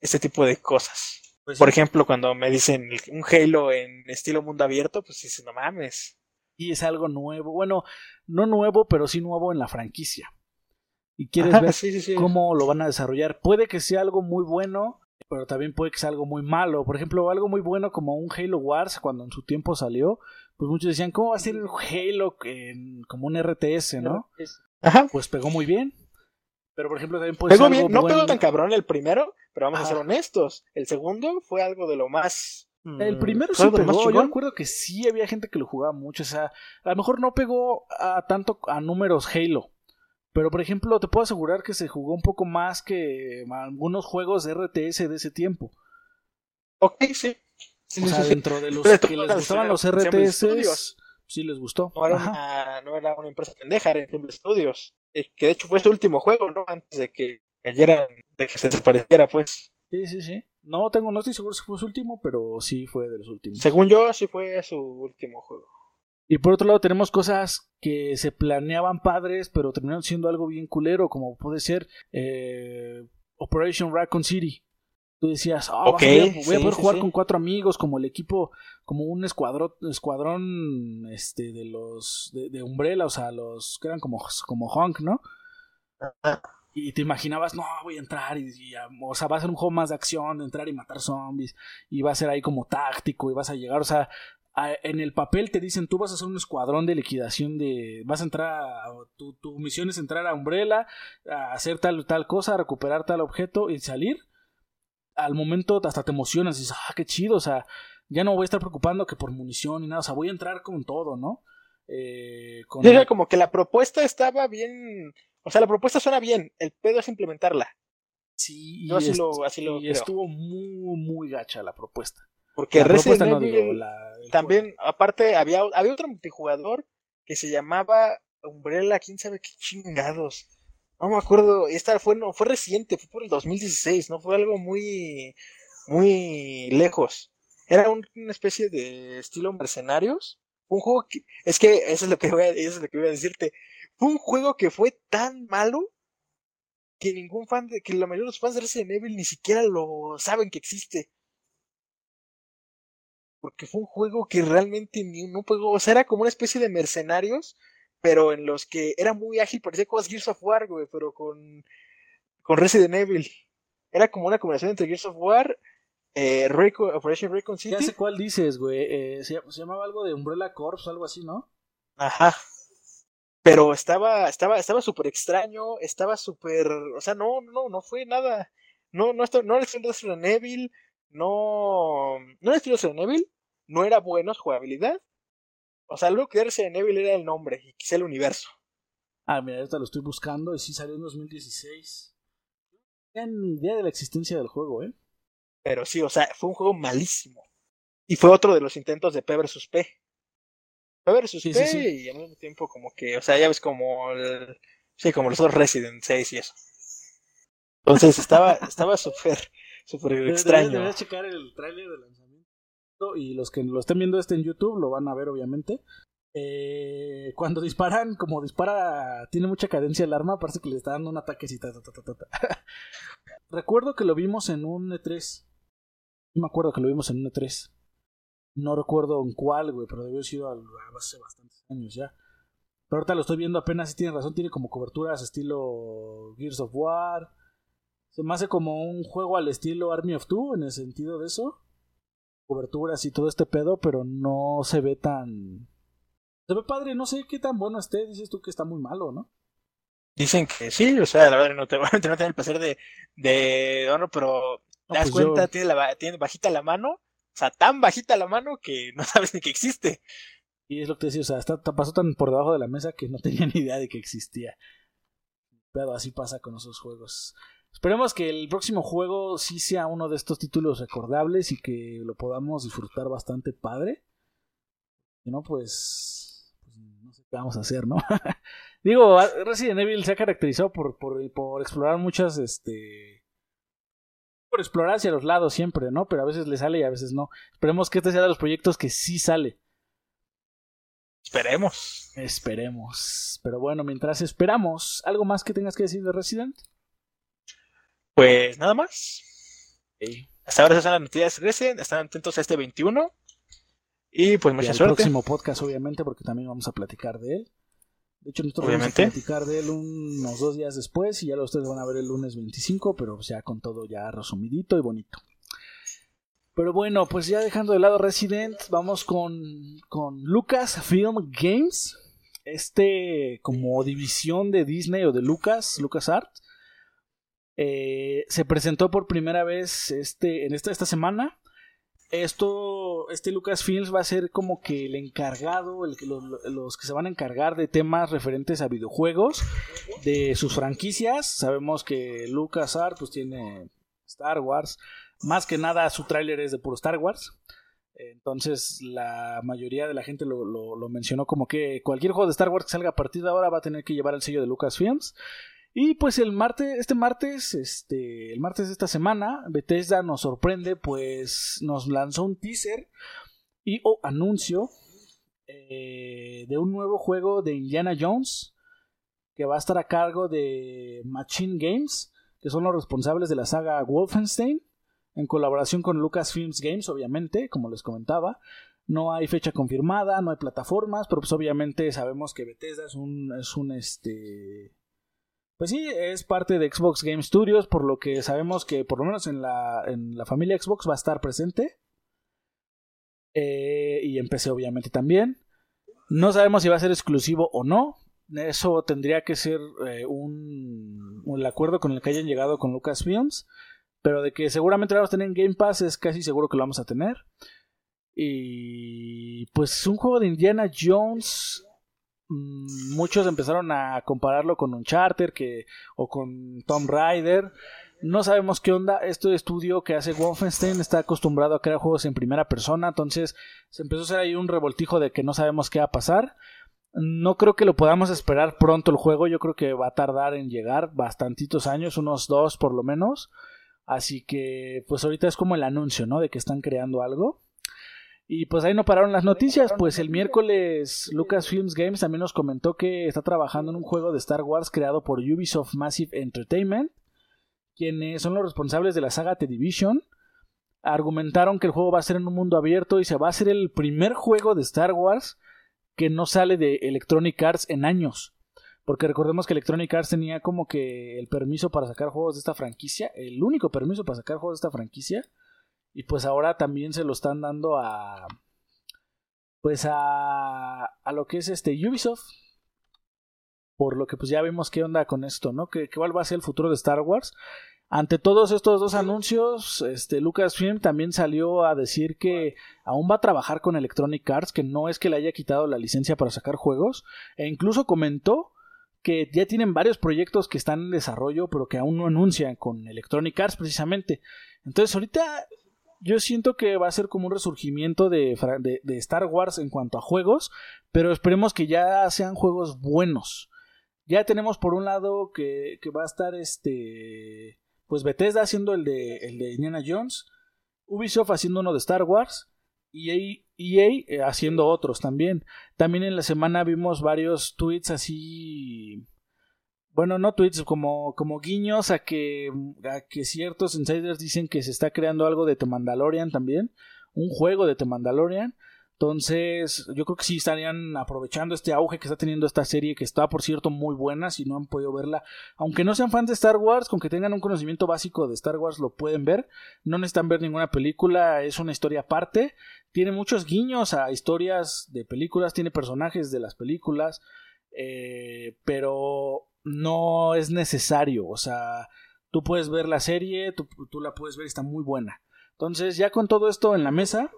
este tipo de cosas. Pues Por ejemplo, cuando me dicen un Halo en estilo mundo abierto, pues dices, no mames. Y es algo nuevo. Bueno, no nuevo, pero sí nuevo en la franquicia. Y quieres ver cómo lo van a desarrollar. Puede que sea algo muy bueno, pero también puede que sea algo muy malo. Por ejemplo, algo muy bueno como un Halo Wars, cuando en su tiempo salió, pues muchos decían, ¿cómo va a ser el Halo como un RTS, no? Ajá. Pues pegó muy bien. Pero por ejemplo, también puede ser No pegó tan cabrón el primero, pero vamos a ser honestos. El segundo fue algo de lo más. El mm, primero sí pegó. Yo recuerdo que sí había gente que lo jugaba mucho. O sea, a lo mejor no pegó a tanto a números Halo. Pero, por ejemplo, te puedo asegurar que se jugó un poco más que algunos juegos de RTS de ese tiempo. Ok, sí. o sea, dentro de los que les gustaban los RTS, sí les gustó. No era, una, no era, una, empresa pendeja, era Ensemble Studios. Eh, que de hecho fue su último juego, ¿no? Antes de que cayeran, de que se desapareciera, pues. Sí, sí, sí. No tengo, no estoy seguro si fue su último, pero sí fue de los últimos. Según yo, sí fue su último juego. Y por otro lado tenemos cosas que se planeaban padres, pero terminaron siendo algo bien culero, como puede ser eh, Operation Raccoon City. Tú decías, oh, voy a, poder jugar con cuatro amigos, como el equipo, como un escuadrón, escuadrón este, de los de, Umbrella, o sea, los que eran como, como Honk, ¿no? Y te imaginabas, no, voy a entrar y, o sea, va a ser un juego más de acción, de entrar y matar zombies, y va a ser ahí como táctico, y vas a llegar, o sea, en el papel te dicen tú vas a hacer un escuadrón de liquidación de vas a entrar a, tu, tu, misión es entrar a Umbrella a hacer tal tal cosa a recuperar tal objeto y salir. Al momento hasta te emocionas y dices ah qué chido o sea ya no voy a estar preocupando que por munición y nada o sea voy a entrar con todo no eh, como que la propuesta estaba bien o sea la propuesta suena bien el pedo es implementarla. Sí Yo así, lo, así lo y estuvo muy muy gacha la propuesta. Porque Resident Evil también, aparte, había, había otro multijugador que se llamaba Umbrella, quién sabe qué chingados. No me acuerdo, esta fue, no, fue reciente, fue por el 2016, no fue algo muy, muy lejos. Era una especie de estilo mercenarios. Un juego que, es que eso es lo que voy a, eso es lo que voy a decirte. Fue un juego que fue tan malo que ningún fan de, que la mayoría de los fans de Resident Evil ni siquiera lo saben que existe porque fue un juego que realmente ni no pegó, o sea, era como una especie de mercenarios, pero en los que era muy ágil, parecía como Gears of War, güey, pero con, con Resident Evil. Era como una combinación entre Gears of War, eh, Operation Recon City. Ya sé cuál dices, güey, eh, se, llamaba algo de Umbrella Corps o algo así, ¿no? Ajá. Pero estaba, estaba, estaba súper extraño, estaba súper, o sea, no, no, no fue nada, no, no, no, no Resident Evil, no, no era estilo Resident Evil, no era bueno su jugabilidad. O sea, lo que era Resident Evil era el nombre y quizá el universo. Ah, mira, ahorita lo estoy buscando y sí salió en 2016. No ni idea de la existencia del juego, ¿eh? Pero sí, o sea, fue un juego malísimo. Y fue otro de los intentos de P vs P. P vs P y al mismo tiempo como que, o sea, ya ves como el, sí, como los otros Resident 6 y eso. Entonces estaba, estaba súper, súper extraño. Deberías checar el tráiler de lanzamiento y los que lo estén viendo este en YouTube lo van a ver obviamente. Eh, cuando disparan, como dispara, tiene mucha cadencia el arma, parece que le está dando un ataque recuerdo que lo vimos en un E3. No me acuerdo que lo vimos en un E3. No recuerdo en cuál, güey, pero debió haber sido hace bastantes años ya. Pero ahorita lo estoy viendo apenas, si tiene razón, tiene como coberturas estilo Gears of War, se me hace como un juego al estilo Army of Two en el sentido de eso. Coberturas y todo este pedo, pero no se ve tan. Se ve padre, no sé qué tan bueno esté, dices tú que está muy malo, ¿no? Dicen que sí, o sea, la verdad no te no tener el placer de, de pero te das pues cuenta, yo- tiene, la, tiene bajita la mano, o sea, tan bajita la mano que no sabes ni que existe. Y es lo que te decía, o sea, está, pasó tan por debajo de la mesa que no tenía ni idea de que existía. Pero así pasa con esos juegos. Esperemos que el próximo juego sí sea uno de estos títulos recordables y que lo podamos disfrutar bastante padre. Si no, pues, pues no sé qué vamos a hacer, ¿no? Digo, Resident Evil se ha caracterizado por, por, por explorar muchas, este... Por explorar hacia los lados siempre, ¿no? Pero a veces le sale y a veces no. Esperemos que este sea de los proyectos que sí sale. Esperemos. Esperemos. Pero bueno, mientras esperamos, ¿algo más que tengas que decir de Resident? Pues nada más. Hasta ahora esas son las noticias Resident, están atentos a este 21. Y pues Y mucha al suerte. próximo podcast, obviamente, porque también vamos a platicar de él. De hecho, nosotros Obviamente. vamos a platicar de él unos dos días después y ya lo ustedes van a ver el lunes 25, pero ya con todo ya resumidito y bonito. Pero bueno, pues ya dejando de lado Resident, vamos con, con Lucasfilm Games. Este como división de Disney o de Lucas, LucasArts. Eh, se presentó por primera vez este, en esta, esta semana. Esto, este Lucasfilms va a ser como que el encargado, el, los, los que se van a encargar de temas referentes a videojuegos, de sus franquicias. Sabemos que LucasArts pues tiene Star Wars, más que nada su tráiler es de puro Star Wars. Entonces la mayoría de la gente lo, lo- mencionó como que cualquier juego de Star Wars que salga a partir de ahora va a tener que llevar el sello de Lucasfilms. Y pues el martes, este martes, este, el martes de esta semana, Bethesda nos sorprende, pues nos lanzó un teaser y o anuncio eh, de un nuevo juego de Indiana Jones que va a estar a cargo de Machine Games, que son los responsables de la saga Wolfenstein, en colaboración con Lucasfilms Games, obviamente, como les comentaba. No hay fecha confirmada, no hay plataformas, pero pues obviamente sabemos que Bethesda es un, es un este pues sí, es parte de Xbox Game Studios, por lo que sabemos que por lo menos en la, en la familia Xbox va a estar presente. Eh, y en PC obviamente también. No sabemos si va a ser exclusivo o no. Eso tendría que ser eh, un, un acuerdo con el que hayan llegado con Lucasfilms. Pero de que seguramente vamos a tener en Game Pass es casi seguro que lo vamos a tener. Y pues un juego de Indiana Jones muchos empezaron a compararlo con Uncharted que, o con Tomb Raider. No sabemos qué onda. Este estudio que hace Wolfenstein está acostumbrado a crear juegos en primera persona. Entonces se empezó a hacer ahí un revoltijo de que no sabemos qué va a pasar. No creo que lo podamos esperar pronto el juego. Yo creo que va a tardar en llegar bastantitos años, unos dos por lo menos. Así que pues ahorita es como el anuncio, ¿no? De que están creando algo. Y pues ahí no pararon las noticias, pues el miércoles Lucasfilms Games también nos comentó que está trabajando en un juego de Star Wars creado por Ubisoft Massive Entertainment, quienes son los responsables de la saga The Division. Argumentaron que el juego va a ser en un mundo abierto y se va a hacer el primer juego de Star Wars que no sale de Electronic Arts en años. Porque recordemos que Electronic Arts tenía como que el permiso para sacar juegos de esta franquicia, el único permiso para sacar juegos de esta franquicia. Y pues ahora también se lo están dando a. Pues a. a lo que es este Ubisoft. Por lo que pues ya vemos qué onda con esto, ¿no? Que, cuál va a ser el futuro de Star Wars. Ante todos estos dos anuncios, este Lucasfilm también salió a decir que aún va a trabajar con Electronic Arts, que no es que le haya quitado la licencia para sacar juegos, e incluso comentó que ya tienen varios proyectos que están en desarrollo, pero que aún no anuncian con Electronic Arts precisamente. Entonces ahorita yo siento que va a ser como un resurgimiento de, de, Star Wars en cuanto a juegos, pero esperemos que ya sean juegos buenos. Ya tenemos por un lado que, que va a estar este. Pues Bethesda haciendo el de, el de Indiana Jones, Ubisoft haciendo uno de Star Wars, EA, EA haciendo otros también. También en la semana vimos varios tweets así bueno, no tweets, como, como guiños a que, a que ciertos insiders dicen que se está creando algo de The Mandalorian también, un juego de The Mandalorian. Entonces, yo creo que sí estarían aprovechando este auge que está teniendo esta serie, que está, por cierto, muy buena. Si no han podido verla, aunque no sean fans de Star Wars, con que tengan un conocimiento básico de Star Wars, lo pueden ver. No necesitan ver ninguna película, es una historia aparte. Tiene muchos guiños a historias de películas, tiene personajes de las películas, eh, pero no es necesario. O sea, tú puedes ver la serie, tú, la puedes ver, está muy buena. Entonces, ya con todo esto en la mesa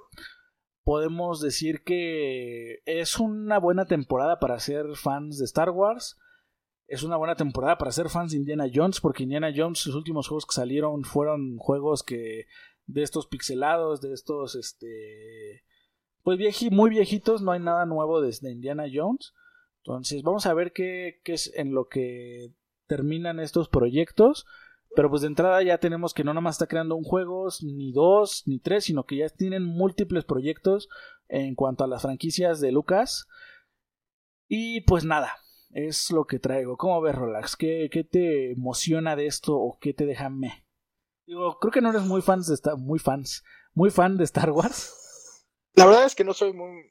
podemos decir que es una buena temporada para ser fans de Star Wars. Es una buena temporada para ser fans de Indiana Jones, porque Indiana Jones, los últimos juegos que salieron fueron juegos que de estos pixelados, de estos, este, pues muy viejitos, no hay nada nuevo desde Indiana Jones. Entonces vamos a ver qué, es en lo que terminan estos proyectos. Pero pues de entrada ya tenemos que no nada más está creando un juego, ni dos, ni tres, sino que ya tienen múltiples proyectos en cuanto a las franquicias de Lucas. Y pues nada, es lo que traigo. ¿Cómo ves, Relax? ¿Qué, qué te emociona de esto o qué te deja me? Digo, creo que no eres muy fans de Star, muy fans, muy fan de Star Wars. La verdad es que no soy muy,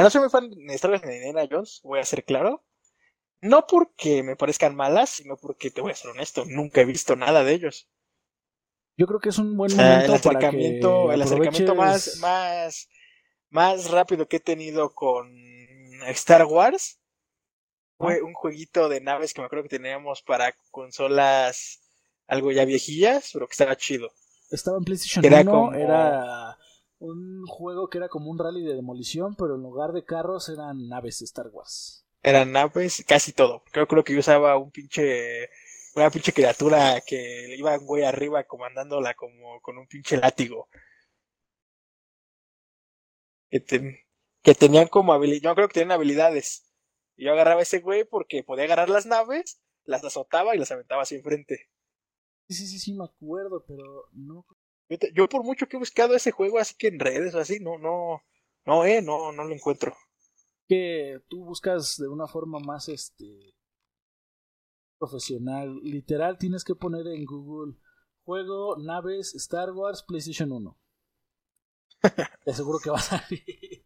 no soy muy fan de Star Wars ni de Indiana Jones, voy a ser claro. No porque me parezcan malas, sino porque te voy a ser honesto, nunca he visto nada de ellos. Yo creo que es un buen momento el acercamiento, el acercamiento más, más, más rápido que he tenido con Star Wars fue un jueguito de naves que me acuerdo que teníamos para consolas algo ya viejillas, pero que estaba chido. Estaba en PlayStation era 1, era un juego que era como un rally de demolición, pero en lugar de carros eran naves de Star Wars eran naves, casi todo. Creo, creo que yo usaba un pinche, una pinche criatura que le iba un güey arriba comandándola como con un pinche látigo. Que, que tenían como habilidades, yo creo que tenían habilidades. Y yo agarraba a ese güey porque podía agarrar las naves, las azotaba y las aventaba así enfrente. Sí, sí, sí, sí, me acuerdo, pero no. Yo, por mucho que he buscado ese juego así que en redes o así, no, no, no, eh, no, no lo encuentro que tú buscas de una forma más este profesional. Literal, tienes que poner en Google juego, naves, Star Wars, PlayStation 1. Te aseguro que va a salir.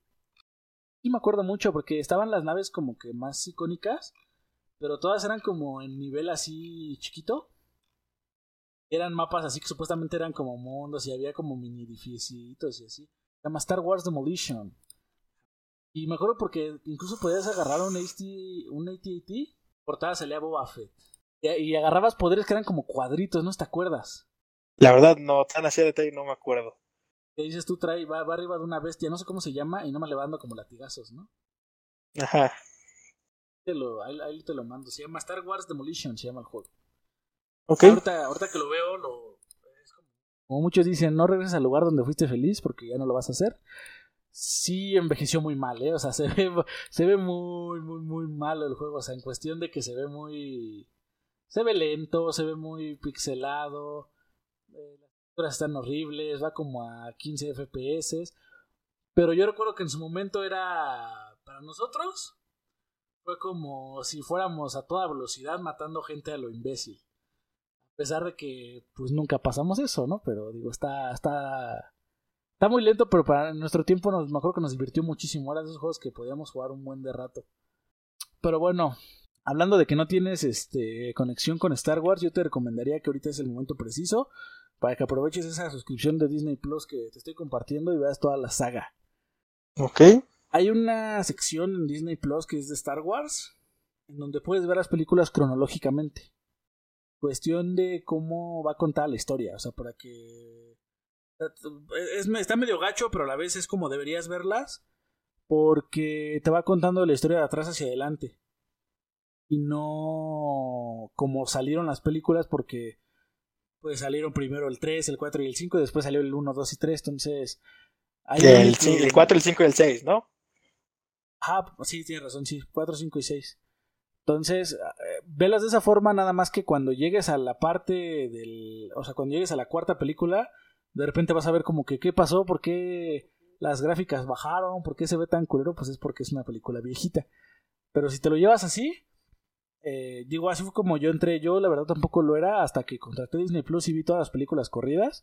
Y me acuerdo mucho porque estaban las naves como que más icónicas, pero todas eran como en nivel así chiquito. Eran mapas así que supuestamente eran como mundos y había como mini edificios y así. Se llama Star Wars Demolition. Y me acuerdo porque incluso podías agarrar un AT, un AT-AT, portada salía Boba Fett. Y, agarrabas poderes que eran como cuadritos, ¿no te acuerdas? La verdad, no, tan así de detalle no me acuerdo. Te dices tú, trae, va, arriba de una bestia, no sé cómo se llama, y no me le como latigazos, ¿no? Ajá. Te lo, ahí, te lo mando, se llama Star Wars Demolition, se llama el juego. Ok. Ahorita, ahorita que lo veo, lo, como... como muchos dicen, no regreses al lugar donde fuiste feliz porque ya no lo vas a hacer sí envejeció muy mal, ¿eh? O sea, se ve, se ve muy, muy, muy mal el juego. O sea, en cuestión de que se ve muy. Se ve lento, se ve muy pixelado. Eh, las texturas están horribles, va como a 15 FPS. Pero yo recuerdo que en su momento era. Para nosotros. Fue como si fuéramos a toda velocidad matando gente a lo imbécil. A pesar de que, pues nunca pasamos eso, ¿no? Pero digo, está. está Está muy lento, pero para nuestro tiempo nos, me acuerdo que nos divirtió muchísimo. Era de esos juegos que podíamos jugar un buen de rato. Pero bueno, hablando de que no tienes este, conexión con Star Wars, yo te recomendaría que ahorita es el momento preciso para que aproveches esa suscripción de Disney Plus que te estoy compartiendo y veas toda la saga. Ok. Hay una sección en Disney Plus que es de Star Wars, en donde puedes ver las películas cronológicamente. Cuestión de cómo va a contar la historia, o sea, para que es, está medio gacho, pero a la vez es como deberías verlas. Porque te va contando la historia de atrás hacia adelante. Y no como salieron las películas, porque pues salieron primero el 3, el 4 y el 5, y después salió el 1, 2 y 3. Entonces. el, el 4, el 5 y el 6, ¿no? Ah, sí, tienes razón, sí, 4, 5 y 6. Entonces, eh, velas de esa forma, nada más que cuando llegues a la parte del. O sea, cuando llegues a la cuarta película, de repente vas a ver como que qué pasó, por qué las gráficas bajaron, por qué se ve tan culero, pues es porque es una película viejita. Pero si te lo llevas así, eh, digo, así fue como yo entré, yo la verdad tampoco lo era hasta que contraté Disney Plus y vi todas las películas corridas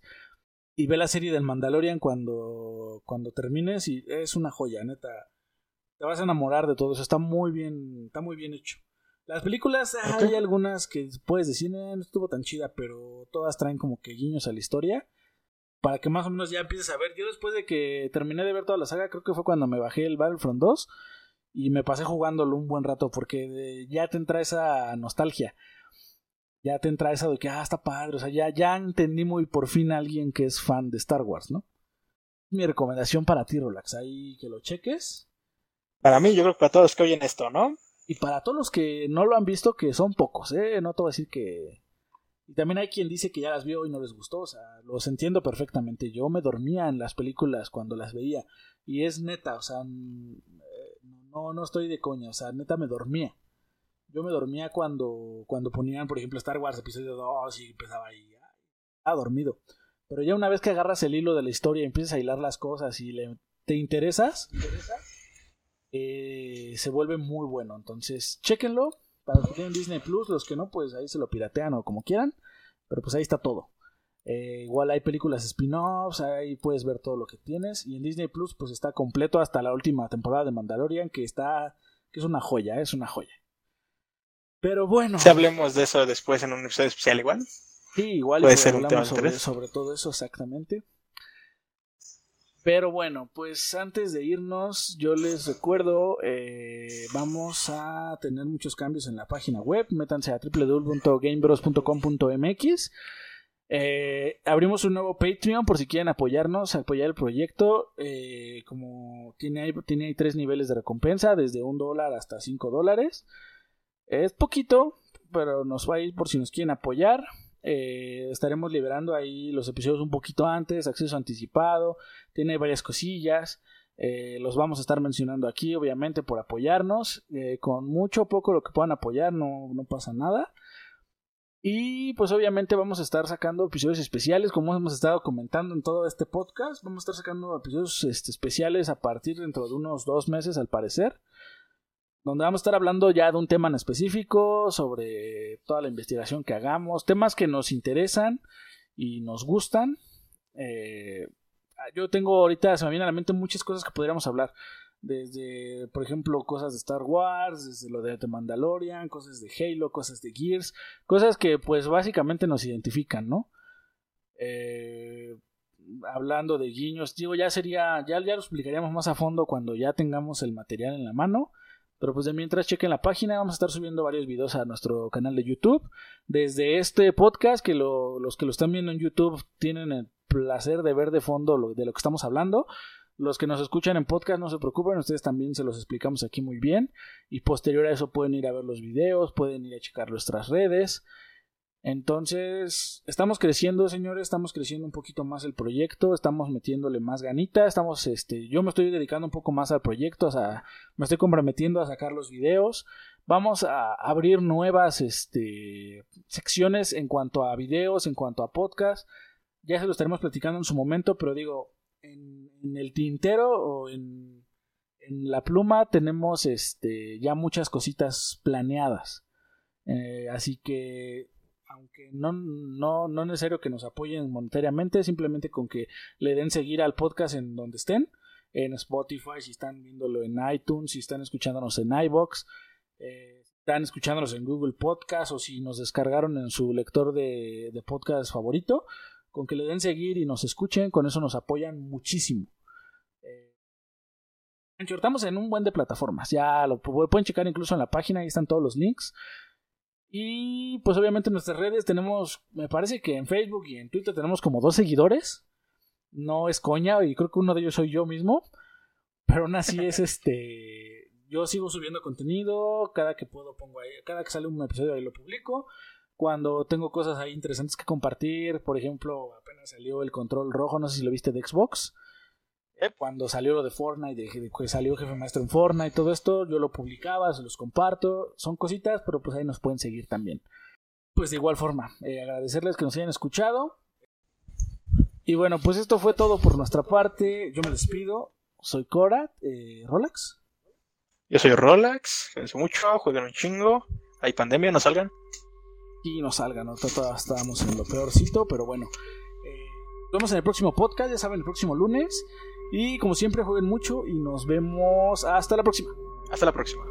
y ve la serie del Mandalorian cuando cuando, cuando termines y es una joya, neta. Te vas a enamorar de todo eso, está muy bien, está muy bien hecho. Las películas, hay algunas que puedes decir, eh, no estuvo tan chida, pero todas traen como que guiños a la historia. Para que más o menos ya empieces a ver. Yo después de que terminé de ver toda la saga, creo que fue cuando me bajé el Battlefront 2 y me pasé jugándolo un buen rato porque ya te entra esa nostalgia. Ya te entra esa de que, ah, está padre. O sea, ya, ya entendí muy por fin a alguien que es fan de Star Wars, ¿no? Mi recomendación para ti, Relax. Ahí que lo cheques. Para mí, yo creo que para todos los que oyen esto, ¿no? Y para todos los que no lo han visto, que son pocos, ¿eh? No te voy a decir que... Y también hay quien dice que ya las vio y no les gustó, o sea, los entiendo perfectamente. Yo me dormía en las películas cuando las veía. Y es neta, o sea, no, no estoy de coña, o sea, neta me dormía. Yo me dormía cuando, cuando ponían, por ejemplo, Star Wars episodio 2 y empezaba ahí, ah, dormido. Pero ya una vez que agarras el hilo de la historia y empiezas a hilar las cosas y le, te interesas, eh, se vuelve muy bueno. Entonces, chéquenlo. Para los que tienen Disney Plus, los que no, pues ahí se lo piratean o como quieran. Pero pues ahí está todo. Eh, igual hay películas spin-offs, ahí puedes ver todo lo que tienes. Y en Disney Plus, pues está completo hasta la última temporada de Mandalorian, que está. que es una joya, es una joya. Pero bueno. Si hablemos de eso después en un episodio especial, igual. Sí, igual puede ser un tema sobre, sobre todo eso exactamente. Pero bueno, pues antes de irnos, yo les recuerdo, eh, vamos a tener muchos cambios en la página web. Métanse a www.gamebros.com.mx. Eh, abrimos un nuevo Patreon por si quieren apoyarnos, apoyar el proyecto. Eh, como tiene ahí, tiene ahí tres niveles de recompensa, desde un dólar hasta cinco dólares. Es poquito, pero nos va a ir por si nos quieren apoyar. Eh, estaremos liberando ahí los episodios un poquito antes, acceso anticipado, tiene varias cosillas. Eh, los vamos a estar mencionando aquí, obviamente, por apoyarnos. Eh, con mucho o poco lo que puedan apoyar, no, no pasa nada. Y pues obviamente vamos a estar sacando episodios especiales, como hemos estado comentando en todo este podcast. Vamos a estar sacando episodios este, especiales a partir dentro de unos dos meses, al parecer donde vamos a estar hablando ya de un tema en específico, sobre toda la investigación que hagamos, temas que nos interesan y nos gustan. Eh, yo tengo ahorita, se me vienen a la mente muchas cosas que podríamos hablar. Desde, por ejemplo, cosas de Star Wars, desde lo de The Mandalorian, cosas de Halo, cosas de Gears, cosas que pues básicamente nos identifican, ¿no? Eh, hablando de guiños, digo, ya sería, ya, ya lo explicaríamos más a fondo cuando ya tengamos el material en la mano. Pero pues de mientras chequen la página, vamos a estar subiendo varios videos a nuestro canal de YouTube. Desde este podcast, que los que lo están viendo en YouTube tienen el placer de ver de fondo lo, de lo que estamos hablando. Los que nos escuchan en podcast no se preocupen, ustedes también se los explicamos aquí muy bien. Y posterior a eso pueden ir a ver los videos, pueden ir a checar nuestras redes. Entonces, estamos creciendo, señores, estamos creciendo un poquito más el proyecto, estamos metiéndole más ganita, estamos, este, yo me estoy dedicando un poco más al proyecto, o sea, me estoy comprometiendo a sacar los videos, vamos a abrir nuevas, este, secciones en cuanto a videos, en cuanto a podcast, ya se lo estaremos platicando en su momento, pero digo, en, el tintero o en, la pluma tenemos, este, ya muchas cositas planeadas, eh, así que aunque no, no, no es necesario que nos apoyen monetariamente, simplemente con que le den seguir al podcast en donde estén, en Spotify, si están viéndolo en iTunes, si están escuchándonos en iBox, eh, están escuchándonos en Google Podcast o si nos descargaron en su lector de, de podcast favorito, con que le den seguir y nos escuchen, con eso nos apoyan muchísimo. Eh, estamos en un buen de plataformas, ya lo pueden checar incluso en la página, ahí están todos los links. Y pues obviamente en nuestras redes tenemos, me parece que en Facebook y en Twitter tenemos como dos seguidores. No es coña y creo que uno de ellos soy yo mismo. Pero aún así es este... Yo sigo subiendo contenido, cada que puedo pongo ahí, cada que sale un episodio ahí lo publico. Cuando tengo cosas ahí interesantes que compartir, por ejemplo, apenas salió el control rojo, no sé si lo viste de Xbox. Cuando salió lo de Fortnite, de, que salió Jefe Maestro en Fortnite, todo esto, yo lo publicaba, se los comparto. Son cositas, pero pues ahí nos pueden seguir también. Pues de igual forma, eh, agradecerles que nos hayan escuchado. Y bueno, pues esto fue todo por nuestra parte. Yo me despido. Soy Cora, eh, Rolex. Yo soy Rolex. Cuídense mucho, jueguen un chingo. Hay pandemia, no salgan. Y no salgan, ¿no? Estábamos en lo peorcito, pero bueno. Eh, nos vemos en el próximo podcast, ya saben, el próximo lunes. Y como siempre, jueguen mucho y nos vemos hasta la próxima. Hasta la próxima.